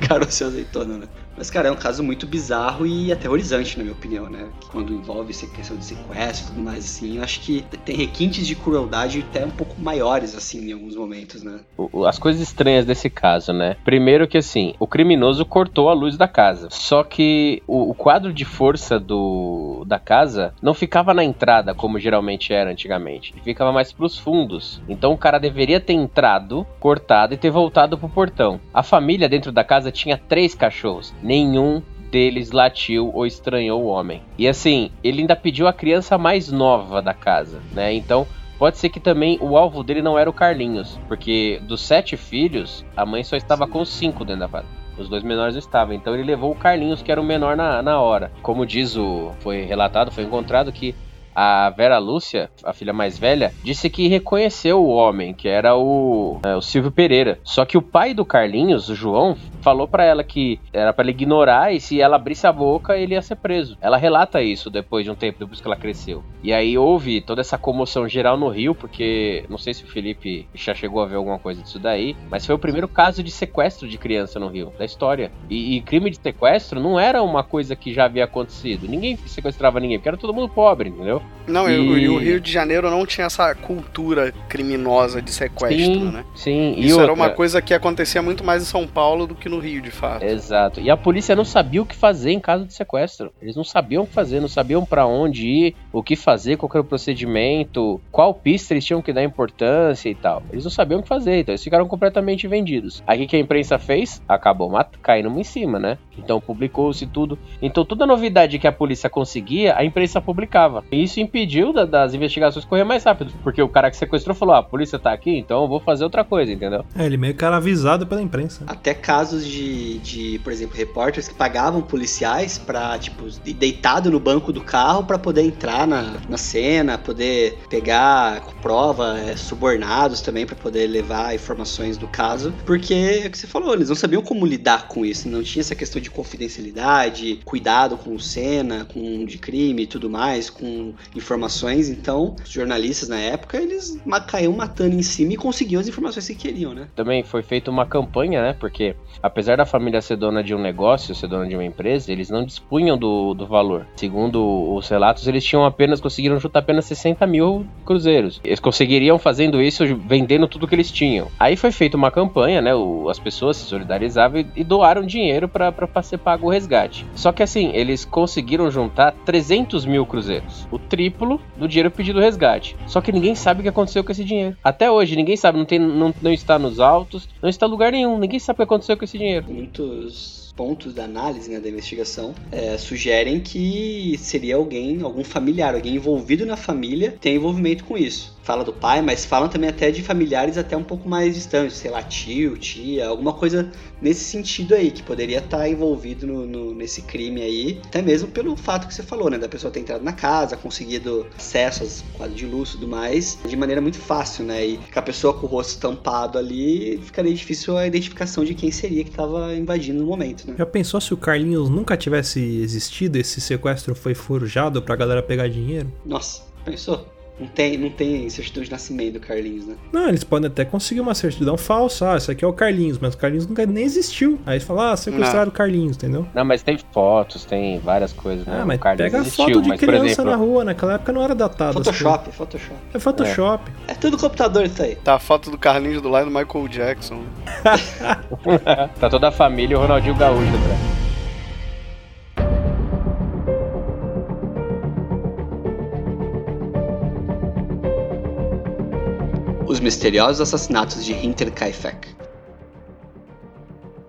Caroço azeitona, né? Mas, cara, é um caso muito bizarro e aterrorizante, na minha opinião, né? Quando envolve essa questão de sequestro e tudo mais, assim, eu acho que tem requintes de crueldade até um pouco maiores, assim, em alguns momentos, né? As coisas estranhas desse caso, né? Primeiro que, assim, o criminoso cortou a luz da casa. Só que o, o quadro de força do, da casa não ficava na entrada, como geralmente era antigamente. Ele ficava mais pros fundos. Então o cara deveria ter entrado, cortado e ter voltado pro portão. A família dentro da casa tinha três cachorros nenhum deles latiu ou estranhou o homem. E assim, ele ainda pediu a criança mais nova da casa, né? Então, pode ser que também o alvo dele não era o Carlinhos, porque dos sete filhos, a mãe só estava com cinco dentro da casa. Os dois menores não estavam, então ele levou o Carlinhos, que era o menor na, na hora. Como diz o. Foi relatado, foi encontrado que a Vera Lúcia, a filha mais velha, disse que reconheceu o homem, que era o, é, o Silvio Pereira. Só que o pai do Carlinhos, o João, falou para ela que era para ele ignorar e se ela abrisse a boca ele ia ser preso. Ela relata isso depois de um tempo, depois que ela cresceu. E aí houve toda essa comoção geral no Rio, porque não sei se o Felipe já chegou a ver alguma coisa disso daí, mas foi o primeiro caso de sequestro de criança no Rio, da história. E, e crime de sequestro não era uma coisa que já havia acontecido. Ninguém sequestrava ninguém, porque era todo mundo pobre, entendeu? Não, e... e o Rio de Janeiro não tinha essa cultura criminosa de sequestro, sim, né? Sim, Isso outra... era uma coisa que acontecia muito mais em São Paulo do que no Rio, de fato. Exato. E a polícia não sabia o que fazer em caso de sequestro. Eles não sabiam o que fazer, não sabiam para onde ir, o que fazer, qual era o procedimento, qual pista eles tinham que dar importância e tal. Eles não sabiam o que fazer, então eles ficaram completamente vendidos. Aí o que a imprensa fez? Acabou caindo em cima, né? Então publicou-se tudo. Então toda novidade que a polícia conseguia, a imprensa publicava. E isso impediu da, das investigações correr mais rápido. Porque o cara que sequestrou falou: ah, a polícia tá aqui, então eu vou fazer outra coisa, entendeu? É, ele meio que era avisado pela imprensa. Até casos de, de por exemplo, repórteres que pagavam policiais pra, tipo, deitado no banco do carro para poder entrar na, na cena, poder pegar prova, é, subornados também para poder levar informações do caso. Porque é o que você falou, eles não sabiam como lidar com isso, não tinha essa questão de confidencialidade, cuidado com cena, com de crime e tudo mais, com informações. Então, os jornalistas na época, eles caíam matando em cima e conseguiam as informações que queriam, né? Também foi feita uma campanha, né? Porque apesar da família ser dona de um negócio, ser dona de uma empresa, eles não dispunham do, do valor. Segundo os relatos, eles tinham apenas conseguiram juntar apenas 60 mil cruzeiros. Eles conseguiriam fazendo isso vendendo tudo que eles tinham. Aí foi feita uma campanha, né? O, as pessoas se solidarizavam e, e doaram dinheiro para ser pago o resgate. Só que assim, eles conseguiram juntar 300 mil cruzeiros. O triplo do dinheiro pedido resgate. Só que ninguém sabe o que aconteceu com esse dinheiro. Até hoje, ninguém sabe, não, tem, não, não está nos autos, não está em lugar nenhum, ninguém sabe o que aconteceu com esse dinheiro. Muitos pontos da análise né, da investigação é, sugerem que seria alguém, algum familiar, alguém envolvido na família, tem envolvimento com isso fala do pai, mas falam também até de familiares até um pouco mais distantes, sei lá, tio, tia, alguma coisa nesse sentido aí, que poderia estar envolvido no, no, nesse crime aí, até mesmo pelo fato que você falou, né, da pessoa ter entrado na casa, conseguido acesso aos quadros de luz e tudo mais, de maneira muito fácil, né, e com a pessoa com o rosto tampado ali, ficaria difícil a identificação de quem seria que estava invadindo no momento, né. Já pensou se o Carlinhos nunca tivesse existido, esse sequestro foi forjado pra galera pegar dinheiro? Nossa, pensou? Não tem, não tem certidão de nascimento do Carlinhos, né? Não, eles podem até conseguir uma certidão falsa. Ah, isso aqui é o Carlinhos, mas o Carlinhos nunca nem existiu. Aí eles falam, ah, sequestraram o Carlinhos, entendeu? Não, mas tem fotos, tem várias coisas, né? Ah, mas o Carlinhos pega existiu, foto de mas, criança exemplo, na rua, naquela época não era datado. Photoshop, Photoshop. coisas. É Photoshop. É tudo computador isso aí. Tá a foto do Carlinhos do lado do Michael Jackson. tá toda a família e o Ronaldinho Gaúcho atrás. Os misteriosos assassinatos de Hinterkaifeck.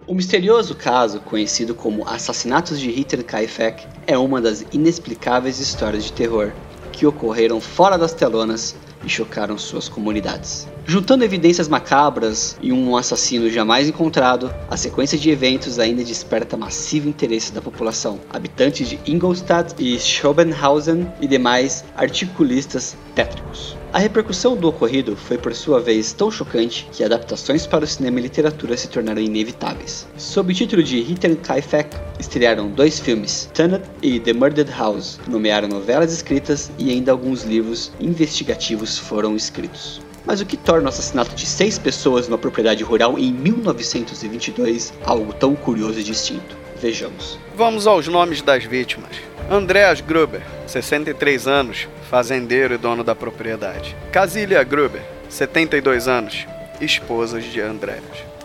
O misterioso caso, conhecido como Assassinatos de Hinterkaifeck, é uma das inexplicáveis histórias de terror que ocorreram fora das telonas e chocaram suas comunidades. Juntando evidências macabras e um assassino jamais encontrado, a sequência de eventos ainda desperta massivo interesse da população, habitantes de Ingolstadt e Schobenhausen e demais articulistas tétricos. A repercussão do ocorrido foi por sua vez tão chocante que adaptações para o cinema e literatura se tornaram inevitáveis. Sob o título de Hinterkaifeck, estrearam dois filmes, Tenet e The Murdered House, nomearam novelas escritas e ainda alguns livros investigativos foram escritos. Mas o que torna o assassinato de seis pessoas numa propriedade rural em 1922 algo tão curioso e distinto? Vejamos. Vamos aos nomes das vítimas. Andreas Gruber, 63 anos, fazendeiro e dono da propriedade. Casília Gruber, 72 anos, esposa de Andreas.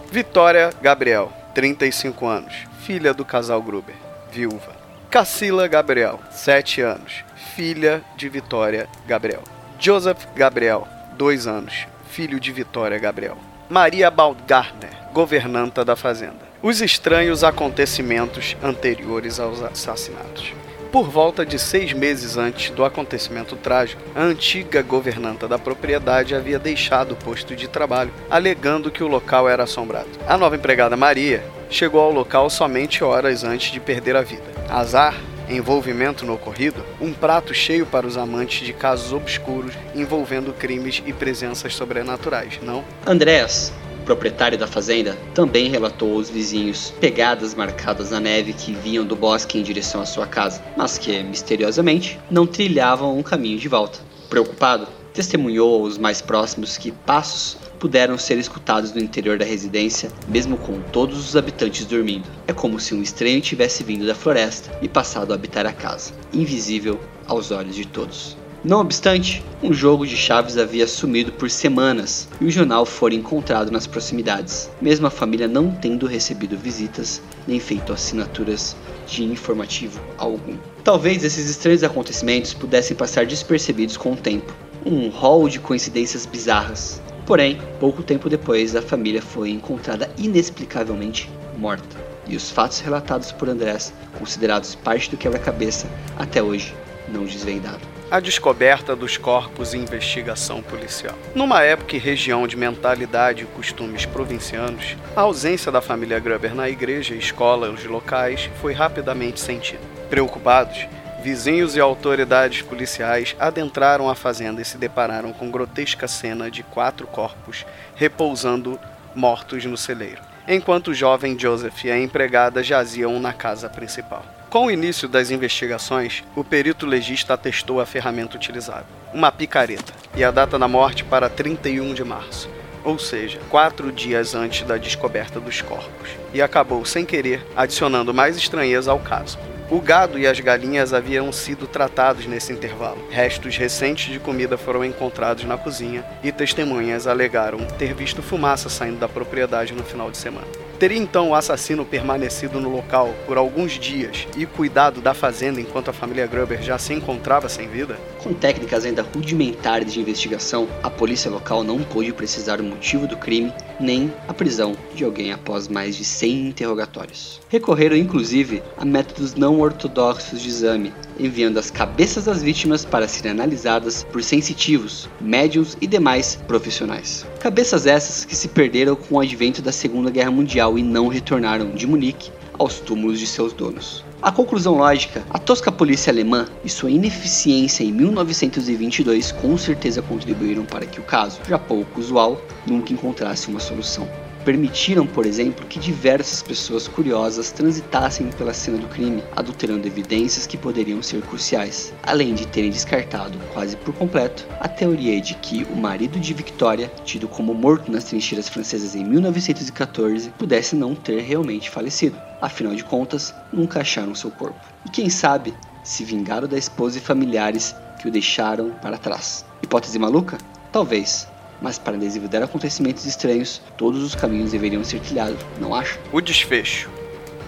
Vitória Gabriel, 35 anos, filha do casal Gruber, viúva. Cacila Gabriel, 7 anos, filha de Vitória Gabriel. Joseph Gabriel, 2 anos, filho de Vitória Gabriel. Maria Baumgartner, governanta da fazenda. Os estranhos acontecimentos anteriores aos assassinatos. Por volta de seis meses antes do acontecimento trágico, a antiga governanta da propriedade havia deixado o posto de trabalho, alegando que o local era assombrado. A nova empregada Maria chegou ao local somente horas antes de perder a vida. Azar, envolvimento no ocorrido, um prato cheio para os amantes de casos obscuros envolvendo crimes e presenças sobrenaturais, não? Andrés, proprietário da fazenda, também relatou aos vizinhos pegadas marcadas na neve que vinham do bosque em direção à sua casa, mas que, misteriosamente, não trilhavam um caminho de volta. Preocupado, testemunhou aos mais próximos que passos puderam ser escutados no interior da residência, mesmo com todos os habitantes dormindo. É como se um estranho tivesse vindo da floresta e passado a habitar a casa, invisível aos olhos de todos. Não obstante, um jogo de chaves havia sumido por semanas e o jornal fora encontrado nas proximidades, mesmo a família não tendo recebido visitas nem feito assinaturas de informativo algum. Talvez esses estranhos acontecimentos pudessem passar despercebidos com o tempo, um rol de coincidências bizarras. Porém, pouco tempo depois, a família foi encontrada inexplicavelmente morta. E os fatos relatados por Andrés, considerados parte do quebra-cabeça, até hoje não desvendado a descoberta dos corpos e investigação policial. Numa época e região de mentalidade e costumes provincianos, a ausência da família Gruber na igreja e escolas locais foi rapidamente sentida. Preocupados, vizinhos e autoridades policiais adentraram a fazenda e se depararam com grotesca cena de quatro corpos repousando mortos no celeiro, enquanto o jovem Joseph e a empregada jaziam na casa principal. Com o início das investigações, o perito legista atestou a ferramenta utilizada, uma picareta, e a data da morte para 31 de março, ou seja, quatro dias antes da descoberta dos corpos, e acabou, sem querer, adicionando mais estranheza ao caso. O gado e as galinhas haviam sido tratados nesse intervalo. Restos recentes de comida foram encontrados na cozinha e testemunhas alegaram ter visto fumaça saindo da propriedade no final de semana. Teria então o assassino permanecido no local por alguns dias e cuidado da fazenda enquanto a família Gruber já se encontrava sem vida? Com técnicas ainda rudimentares de investigação, a polícia local não pôde precisar o motivo do crime nem a prisão de alguém após mais de 100 interrogatórios. Recorreram inclusive a métodos não ortodoxos de exame, enviando as cabeças das vítimas para serem analisadas por sensitivos, médiums e demais profissionais. Cabeças essas que se perderam com o advento da Segunda Guerra Mundial e não retornaram de Munique aos túmulos de seus donos. A conclusão lógica, a tosca polícia alemã e sua ineficiência em 1922 com certeza contribuíram para que o caso, já pouco usual, nunca encontrasse uma solução permitiram, por exemplo, que diversas pessoas curiosas transitassem pela cena do crime, adulterando evidências que poderiam ser cruciais, além de terem descartado, quase por completo, a teoria de que o marido de Victoria, tido como morto nas trincheiras francesas em 1914, pudesse não ter realmente falecido. Afinal de contas, nunca acharam seu corpo. E quem sabe, se vingaram da esposa e familiares que o deixaram para trás. Hipótese maluca? Talvez, mas para desenvolver acontecimentos estranhos, todos os caminhos deveriam ser trilhados, não acha? O desfecho.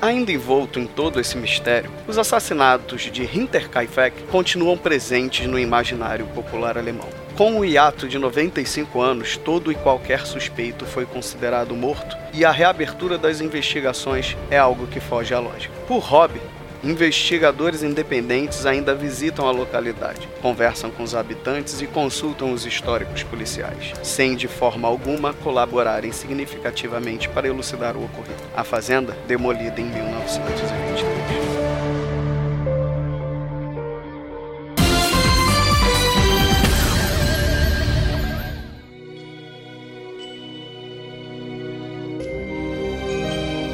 Ainda envolto em todo esse mistério, os assassinatos de Hinterkaifeck continuam presentes no imaginário popular alemão. Com o hiato de 95 anos, todo e qualquer suspeito foi considerado morto e a reabertura das investigações é algo que foge à lógica. Por hobby, Investigadores independentes ainda visitam a localidade, conversam com os habitantes e consultam os históricos policiais, sem de forma alguma colaborarem significativamente para elucidar o ocorrido. A fazenda, demolida em 1923.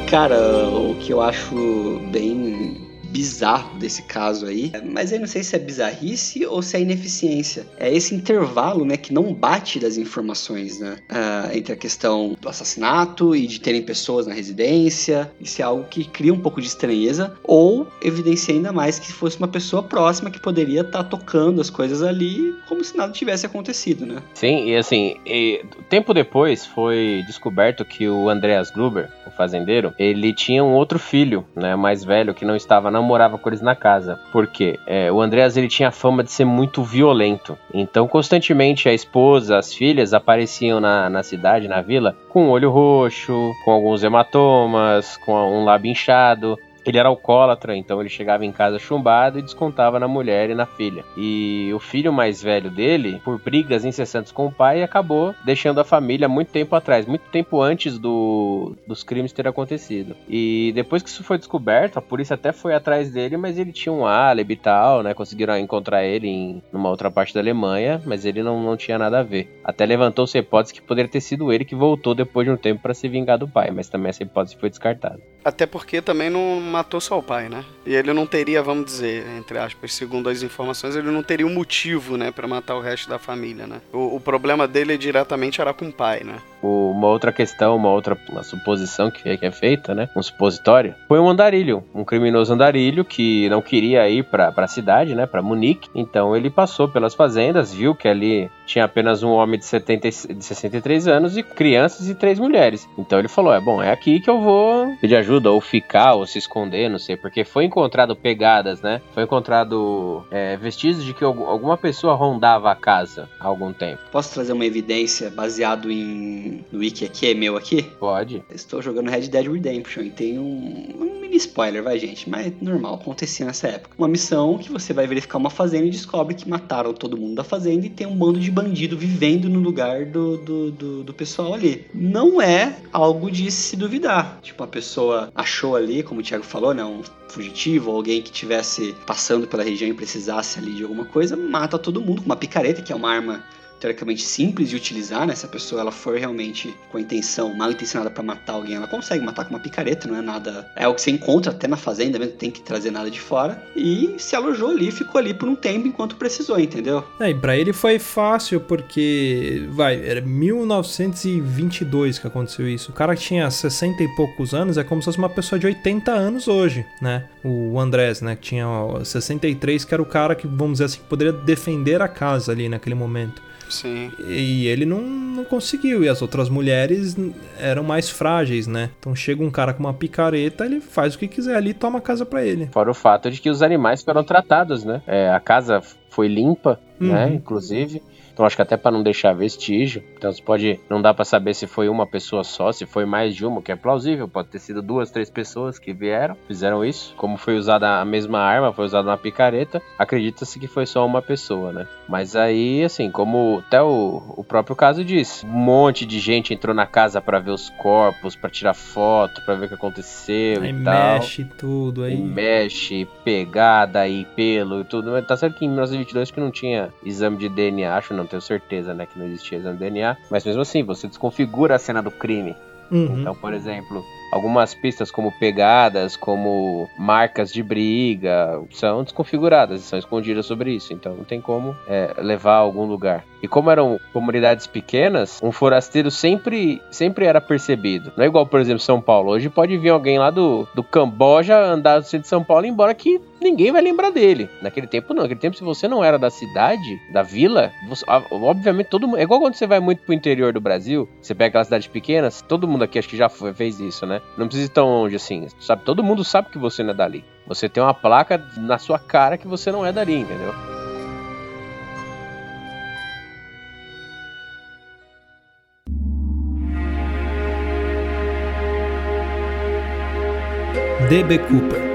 Cara, o que eu acho bem bizarro desse caso aí. Mas eu não sei se é bizarrice ou se é ineficiência. É esse intervalo, né, que não bate das informações, né? Uh, entre a questão do assassinato e de terem pessoas na residência. Isso é algo que cria um pouco de estranheza. Ou evidencia ainda mais que fosse uma pessoa próxima que poderia estar tá tocando as coisas ali como se nada tivesse acontecido, né? Sim, e assim, e, tempo depois foi descoberto que o Andreas Gruber, o fazendeiro, ele tinha um outro filho, né, mais velho, que não estava na não morava com eles na casa. Porque é, o Andreas ele tinha fama de ser muito violento. Então, constantemente, a esposa, as filhas apareciam na, na cidade, na vila, com olho roxo, com alguns hematomas, com um lábio inchado. Ele era alcoólatra, então ele chegava em casa chumbado e descontava na mulher e na filha. E o filho mais velho dele, por brigas incessantes com o pai, acabou deixando a família muito tempo atrás, muito tempo antes do, dos crimes ter acontecido. E depois que isso foi descoberto, a polícia até foi atrás dele, mas ele tinha um álibi e tal, né? Conseguiram encontrar ele em numa outra parte da Alemanha, mas ele não, não tinha nada a ver. Até levantou-se a hipótese que poderia ter sido ele que voltou depois de um tempo para se vingar do pai, mas também essa hipótese foi descartada. Até porque também não matou só o pai, né? E ele não teria, vamos dizer, entre aspas, segundo as informações, ele não teria um motivo, né, para matar o resto da família, né? O, o, problema dele diretamente era com o pai, né? Uma outra questão, uma outra uma suposição que é, que é feita, né? Um supositório, foi um andarilho, um criminoso andarilho que não queria ir para a cidade, né, para Munique. Então ele passou pelas fazendas, viu que ali tinha apenas um homem de, 70, de 63 anos e crianças e três mulheres. Então ele falou: é bom, é aqui que eu vou pedir ajuda, ou ficar, ou se esconder, não sei, porque foi encontrado pegadas, né? Foi encontrado é, vestígios de que alguma pessoa rondava a casa há algum tempo. Posso trazer uma evidência baseado em no wiki aqui, é meu aqui? Pode. Estou jogando Red Dead Redemption e tem um, um mini spoiler, vai gente, mas normal, acontecia nessa época. Uma missão que você vai verificar uma fazenda e descobre que mataram todo mundo da fazenda e tem um bando de bandido vivendo no lugar do, do, do, do pessoal ali. Não é algo de se duvidar. Tipo, a pessoa achou ali, como o Thiago falou, né, um fugitivo ou alguém que tivesse passando pela região e precisasse ali de alguma coisa, mata todo mundo com uma picareta, que é uma arma teoricamente simples de utilizar, né? Se a pessoa ela for realmente com a intenção mal intencionada para matar alguém, ela consegue matar com uma picareta, não é nada. É o que você encontra até na fazenda, mesmo tem que trazer nada de fora. E se alojou ali, ficou ali por um tempo enquanto precisou, entendeu? É, e pra ele foi fácil porque, vai, era 1922 que aconteceu isso. O cara tinha 60 e poucos anos é como se fosse uma pessoa de 80 anos hoje, né? O Andrés, né? Que tinha 63, que era o cara que, vamos dizer assim, poderia defender a casa ali naquele momento. Sim. E ele não, não conseguiu e as outras mulheres eram mais frágeis, né? Então chega um cara com uma picareta, ele faz o que quiser ali e toma a casa para ele. Fora o fato de que os animais foram tratados, né? É, a casa foi limpa, né? Uhum. Inclusive. Então acho que até para não deixar vestígio. Então você pode. Não dá para saber se foi uma pessoa só, se foi mais de uma, o que é plausível. Pode ter sido duas, três pessoas que vieram, fizeram isso. Como foi usada a mesma arma, foi usada uma picareta, acredita-se que foi só uma pessoa, né? Mas aí, assim, como até o, o próprio caso diz, um monte de gente entrou na casa para ver os corpos, para tirar foto, para ver o que aconteceu Aí e tal. mexe tudo E aí. mexe, pegada e pelo e tudo. Tá certo que em 1922 que não tinha exame de DNA, acho, não tenho certeza, né, que não existia exame de DNA. Mas mesmo assim, você desconfigura a cena do crime. Uhum. Então, por exemplo, algumas pistas como pegadas, como marcas de briga, são desconfiguradas e são escondidas sobre isso. Então não tem como é, levar a algum lugar. E como eram comunidades pequenas, um forasteiro sempre, sempre era percebido. Não é igual, por exemplo, São Paulo. Hoje pode vir alguém lá do, do Camboja andar no centro de São Paulo, embora que ninguém vai lembrar dele. Naquele tempo, não. Naquele tempo, se você não era da cidade, da vila, você- obviamente todo mundo. É igual quando você vai muito pro interior do Brasil, você pega aquelas cidades pequenas, todo mundo aqui acho que já foi- fez isso, né? Não precisa ir tão longe assim. Sabe? Todo mundo sabe que você não é dali. Você tem uma placa na sua cara que você não é dali, entendeu? D.B. Cooper.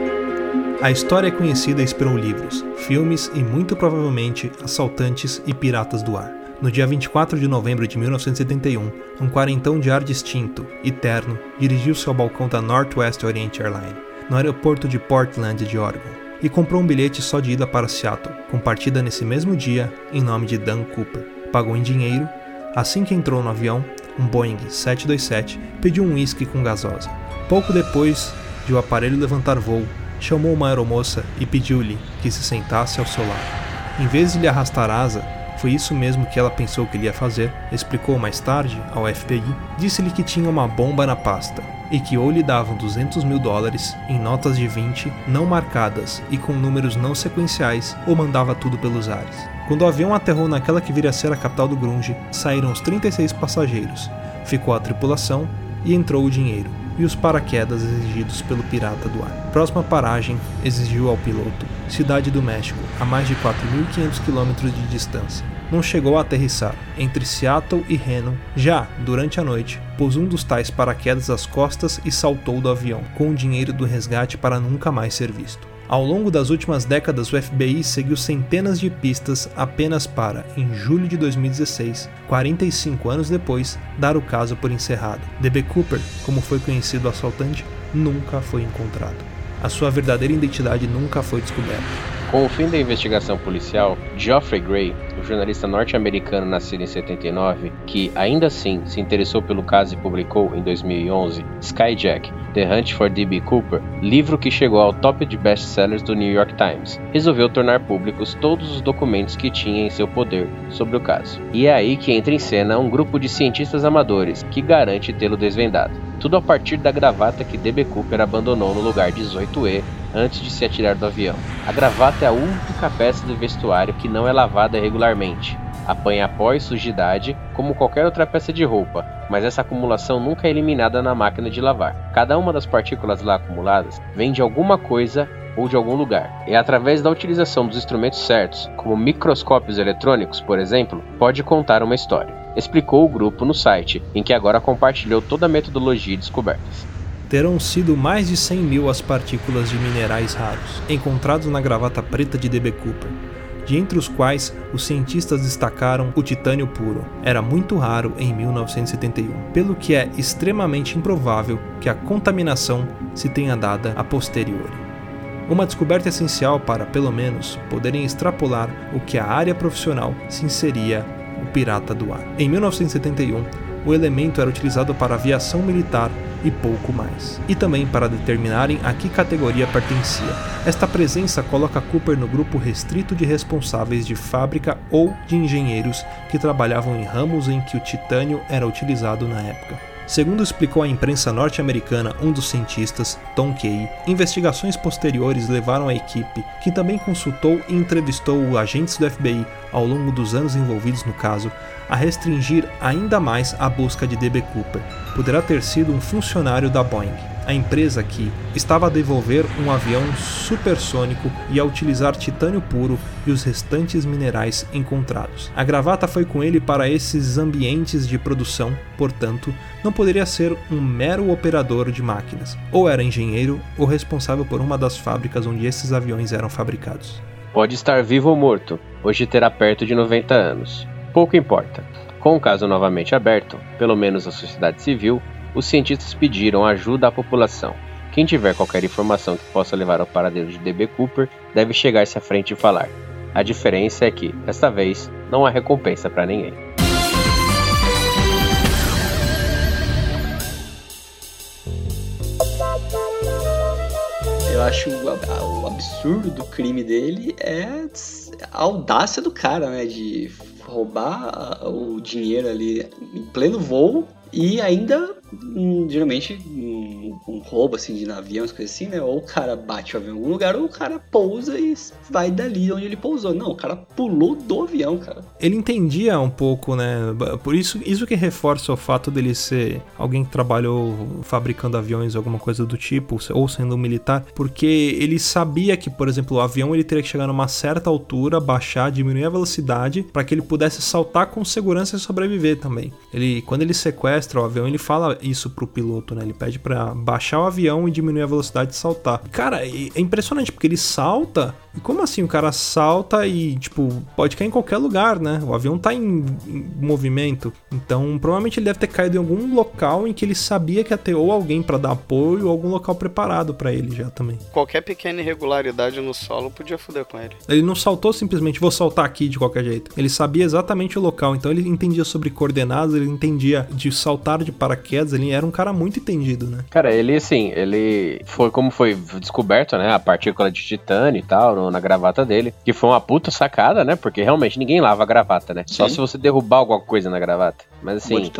A história é conhecida inspirou livros, filmes e muito provavelmente assaltantes e piratas do ar. No dia 24 de novembro de 1971, um quarentão de ar distinto e terno dirigiu-se ao balcão da Northwest Orient Airline, no aeroporto de Portland de Oregon, e comprou um bilhete só de ida para Seattle, com partida nesse mesmo dia em nome de Dan Cooper. Pagou em dinheiro. Assim que entrou no avião, um Boeing 727 pediu um uísque com gasosa. Pouco depois de o aparelho levantar voo, chamou uma aeromoça e pediu-lhe que se sentasse ao seu lado. Em vez de lhe arrastar asa, foi isso mesmo que ela pensou que ele ia fazer, explicou mais tarde ao FBI, disse-lhe que tinha uma bomba na pasta e que ou lhe davam 200 mil dólares em notas de 20 não marcadas e com números não sequenciais ou mandava tudo pelos ares. Quando o avião aterrou naquela que viria a ser a capital do Grunge, saíram os 36 passageiros, ficou a tripulação e entrou o dinheiro e os paraquedas exigidos pelo pirata do ar. Próxima paragem exigiu ao piloto Cidade do México, a mais de 4.500 quilômetros de distância. Não chegou a aterrissar. Entre Seattle e Reno, já durante a noite, pôs um dos tais paraquedas às costas e saltou do avião, com o dinheiro do resgate para nunca mais ser visto. Ao longo das últimas décadas, o FBI seguiu centenas de pistas apenas para, em julho de 2016, 45 anos depois, dar o caso por encerrado. D.B. Cooper, como foi conhecido o assaltante, nunca foi encontrado. A sua verdadeira identidade nunca foi descoberta. Com o fim da investigação policial, Geoffrey Gray, o jornalista norte-americano nascido em 79, que ainda assim se interessou pelo caso e publicou em 2011 Skyjack: The Hunt for D.B. Cooper, livro que chegou ao top de best-sellers do New York Times, resolveu tornar públicos todos os documentos que tinha em seu poder sobre o caso. E é aí que entra em cena um grupo de cientistas amadores que garante tê-lo desvendado. Tudo a partir da gravata que D.B. Cooper abandonou no lugar 18E antes de se atirar do avião. A gravata é a única peça do vestuário que não é lavada regularmente. Apanha pó e sujidade, como qualquer outra peça de roupa, mas essa acumulação nunca é eliminada na máquina de lavar. Cada uma das partículas lá acumuladas vem de alguma coisa ou de algum lugar. E através da utilização dos instrumentos certos, como microscópios eletrônicos, por exemplo, pode contar uma história. Explicou o grupo no site, em que agora compartilhou toda a metodologia e descobertas. Terão sido mais de 100 mil as partículas de minerais raros encontrados na gravata preta de D.B. Cooper, de entre os quais os cientistas destacaram o titânio puro. Era muito raro em 1971, pelo que é extremamente improvável que a contaminação se tenha dada a posteriori. Uma descoberta essencial para, pelo menos, poderem extrapolar o que a área profissional se inseria o pirata do ar. Em 1971, o elemento era utilizado para aviação militar e pouco mais, e também para determinarem a que categoria pertencia. Esta presença coloca Cooper no grupo restrito de responsáveis de fábrica ou de engenheiros que trabalhavam em ramos em que o titânio era utilizado na época. Segundo explicou à imprensa norte-americana um dos cientistas, Tom Kay, investigações posteriores levaram a equipe, que também consultou e entrevistou agentes do FBI ao longo dos anos envolvidos no caso, a restringir ainda mais a busca de DB Cooper. Poderá ter sido um funcionário da Boeing a empresa que estava a devolver um avião supersônico e a utilizar titânio puro e os restantes minerais encontrados. A gravata foi com ele para esses ambientes de produção, portanto, não poderia ser um mero operador de máquinas, ou era engenheiro ou responsável por uma das fábricas onde esses aviões eram fabricados. Pode estar vivo ou morto, hoje terá perto de 90 anos. Pouco importa. Com o caso novamente aberto, pelo menos a sociedade civil os cientistas pediram ajuda à população. Quem tiver qualquer informação que possa levar ao paradeiro de DB Cooper deve chegar-se à frente e falar. A diferença é que, desta vez, não há recompensa para ninguém. Eu acho o absurdo do crime dele é a audácia do cara, né? De roubar o dinheiro ali em pleno voo e ainda geralmente um, um, roubo assim de navio, umas coisas assim, né? Ou o cara bate o avião em algum lugar, ou o cara pousa e vai dali onde ele pousou. Não, o cara pulou do avião, cara. Ele entendia um pouco, né? Por isso, isso que reforça o fato dele ser alguém que trabalhou fabricando aviões, alguma coisa do tipo, ou sendo um militar, porque ele sabia que, por exemplo, o avião ele teria que chegar numa certa altura, baixar, diminuir a velocidade, para que ele pudesse saltar com segurança e sobreviver também. Ele, quando ele sequestra o avião, ele fala isso pro piloto, né? Ele pede para baixar o avião e diminuir a velocidade de saltar. Cara, é impressionante porque ele salta e como assim o cara salta e, tipo, pode cair em qualquer lugar, né? O avião tá em, em, movimento. Então, provavelmente ele deve ter caído em algum local em que ele sabia que ia ter ou alguém para dar apoio ou algum local preparado para ele já também. Qualquer pequena irregularidade no solo podia foder com ele. Ele não saltou simplesmente, vou saltar aqui de qualquer jeito. Ele sabia exatamente o local, então ele entendia sobre coordenadas, ele entendia de saltar de paraquedas, ele era um cara muito entendido, né? Cara, ele, assim, ele foi como foi descoberto, né? A partícula de titânio e tal, na gravata dele, que foi uma puta sacada, né? Porque realmente ninguém lava a gravata, né? Sim. Só se você derrubar alguma coisa na gravata. Mas assim,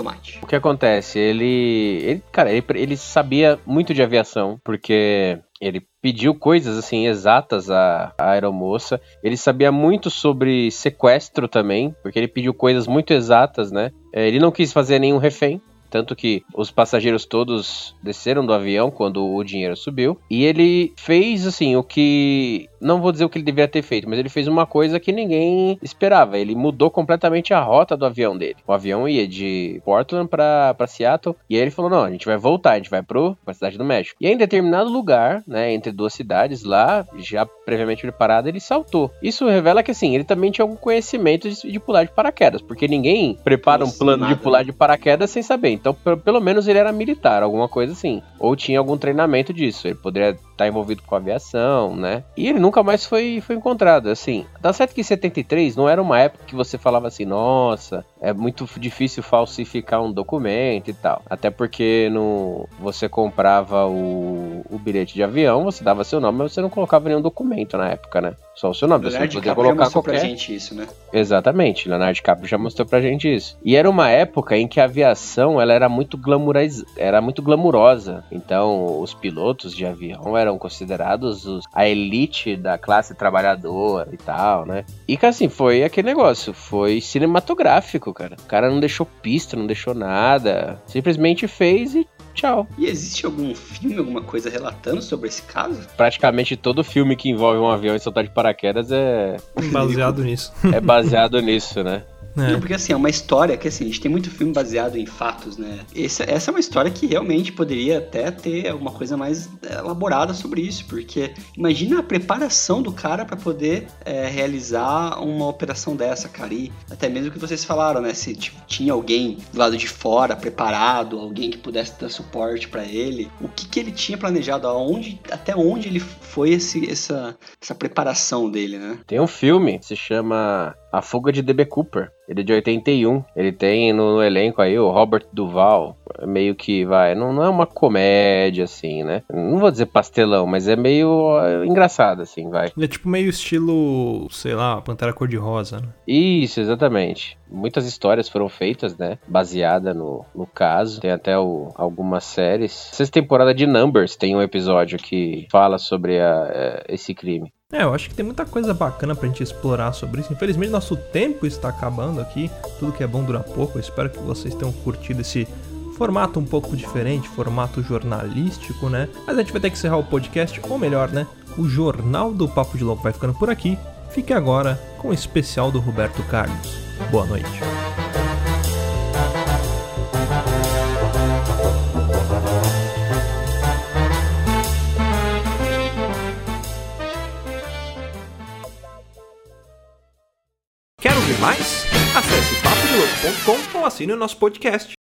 o que acontece? Ele, ele cara, ele, ele sabia muito de aviação, porque ele pediu coisas assim exatas à, à aeromoça. Ele sabia muito sobre sequestro também, porque ele pediu coisas muito exatas, né? É, ele não quis fazer nenhum refém, tanto que os passageiros todos desceram do avião quando o dinheiro subiu. E ele fez, assim, o que. Não vou dizer o que ele deveria ter feito, mas ele fez uma coisa que ninguém esperava. Ele mudou completamente a rota do avião dele. O avião ia de Portland para Seattle. E aí ele falou: não, a gente vai voltar, a gente vai pro, pra cidade do México. E aí, em determinado lugar, né, entre duas cidades, lá, já previamente preparado, ele saltou. Isso revela que, assim, ele também tinha algum conhecimento de, de pular de paraquedas. Porque ninguém prepara Nossa, um plano nada. de pular de paraquedas sem saber. Então, pelo menos ele era militar, alguma coisa assim. Ou tinha algum treinamento disso. Ele poderia estar envolvido com aviação, né? E ele nunca mais foi, foi encontrado. Assim, dá certo que em 73 não era uma época que você falava assim, nossa, é muito difícil falsificar um documento e tal. Até porque no, você comprava o, o bilhete de avião, você dava seu nome, mas você não colocava nenhum documento na época, né? Só o seu nome. Leonardo você podia colocar qualquer. Pra gente isso, né? Exatamente, Leonardo DiCaprio já mostrou pra gente isso. E era uma época em que a aviação ela era muito glamourais... era muito glamurosa. Então, os pilotos de avião eram considerados os... a elite da classe trabalhadora e tal, né? E que assim, foi aquele negócio, foi cinematográfico, cara. O cara não deixou pista, não deixou nada. Simplesmente fez e tchau. E existe algum filme, alguma coisa relatando sobre esse caso? Praticamente todo filme que envolve um avião e soltar de paraquedas é. Baseado nisso. É baseado nisso, né? É. Não, porque assim, é uma história que assim, a gente tem muito filme baseado em fatos, né? Essa, essa é uma história que realmente poderia até ter alguma coisa mais elaborada sobre isso, porque imagina a preparação do cara para poder é, realizar uma operação dessa, cara. E até mesmo que vocês falaram, né? Se tipo, tinha alguém do lado de fora preparado, alguém que pudesse dar suporte para ele, o que, que ele tinha planejado, aonde, até onde ele foi esse, essa, essa preparação dele, né? Tem um filme que se chama A Fuga de DB Cooper. Ele é de 81. Ele tem no, no elenco aí o Robert Duval. Meio que vai. Não, não é uma comédia, assim, né? Não vou dizer pastelão, mas é meio uh, engraçado, assim, vai. Ele é tipo meio estilo, sei lá, Pantera Cor-de-Rosa, né? Isso, exatamente. Muitas histórias foram feitas, né? Baseada no, no caso. Tem até o, algumas séries. Sexta temporada de Numbers tem um episódio que fala sobre a, é, esse crime. É, eu acho que tem muita coisa bacana pra gente explorar sobre isso. Infelizmente, nosso tempo está acabando aqui. Tudo que é bom dura pouco. Eu espero que vocês tenham curtido esse formato um pouco diferente, formato jornalístico, né? Mas a gente vai ter que encerrar o podcast, ou melhor, né? O Jornal do Papo de Louco vai ficando por aqui. Fique agora com o especial do Roberto Carlos. Boa noite. Mais? Acesse papodelouco.com ou assine o nosso podcast.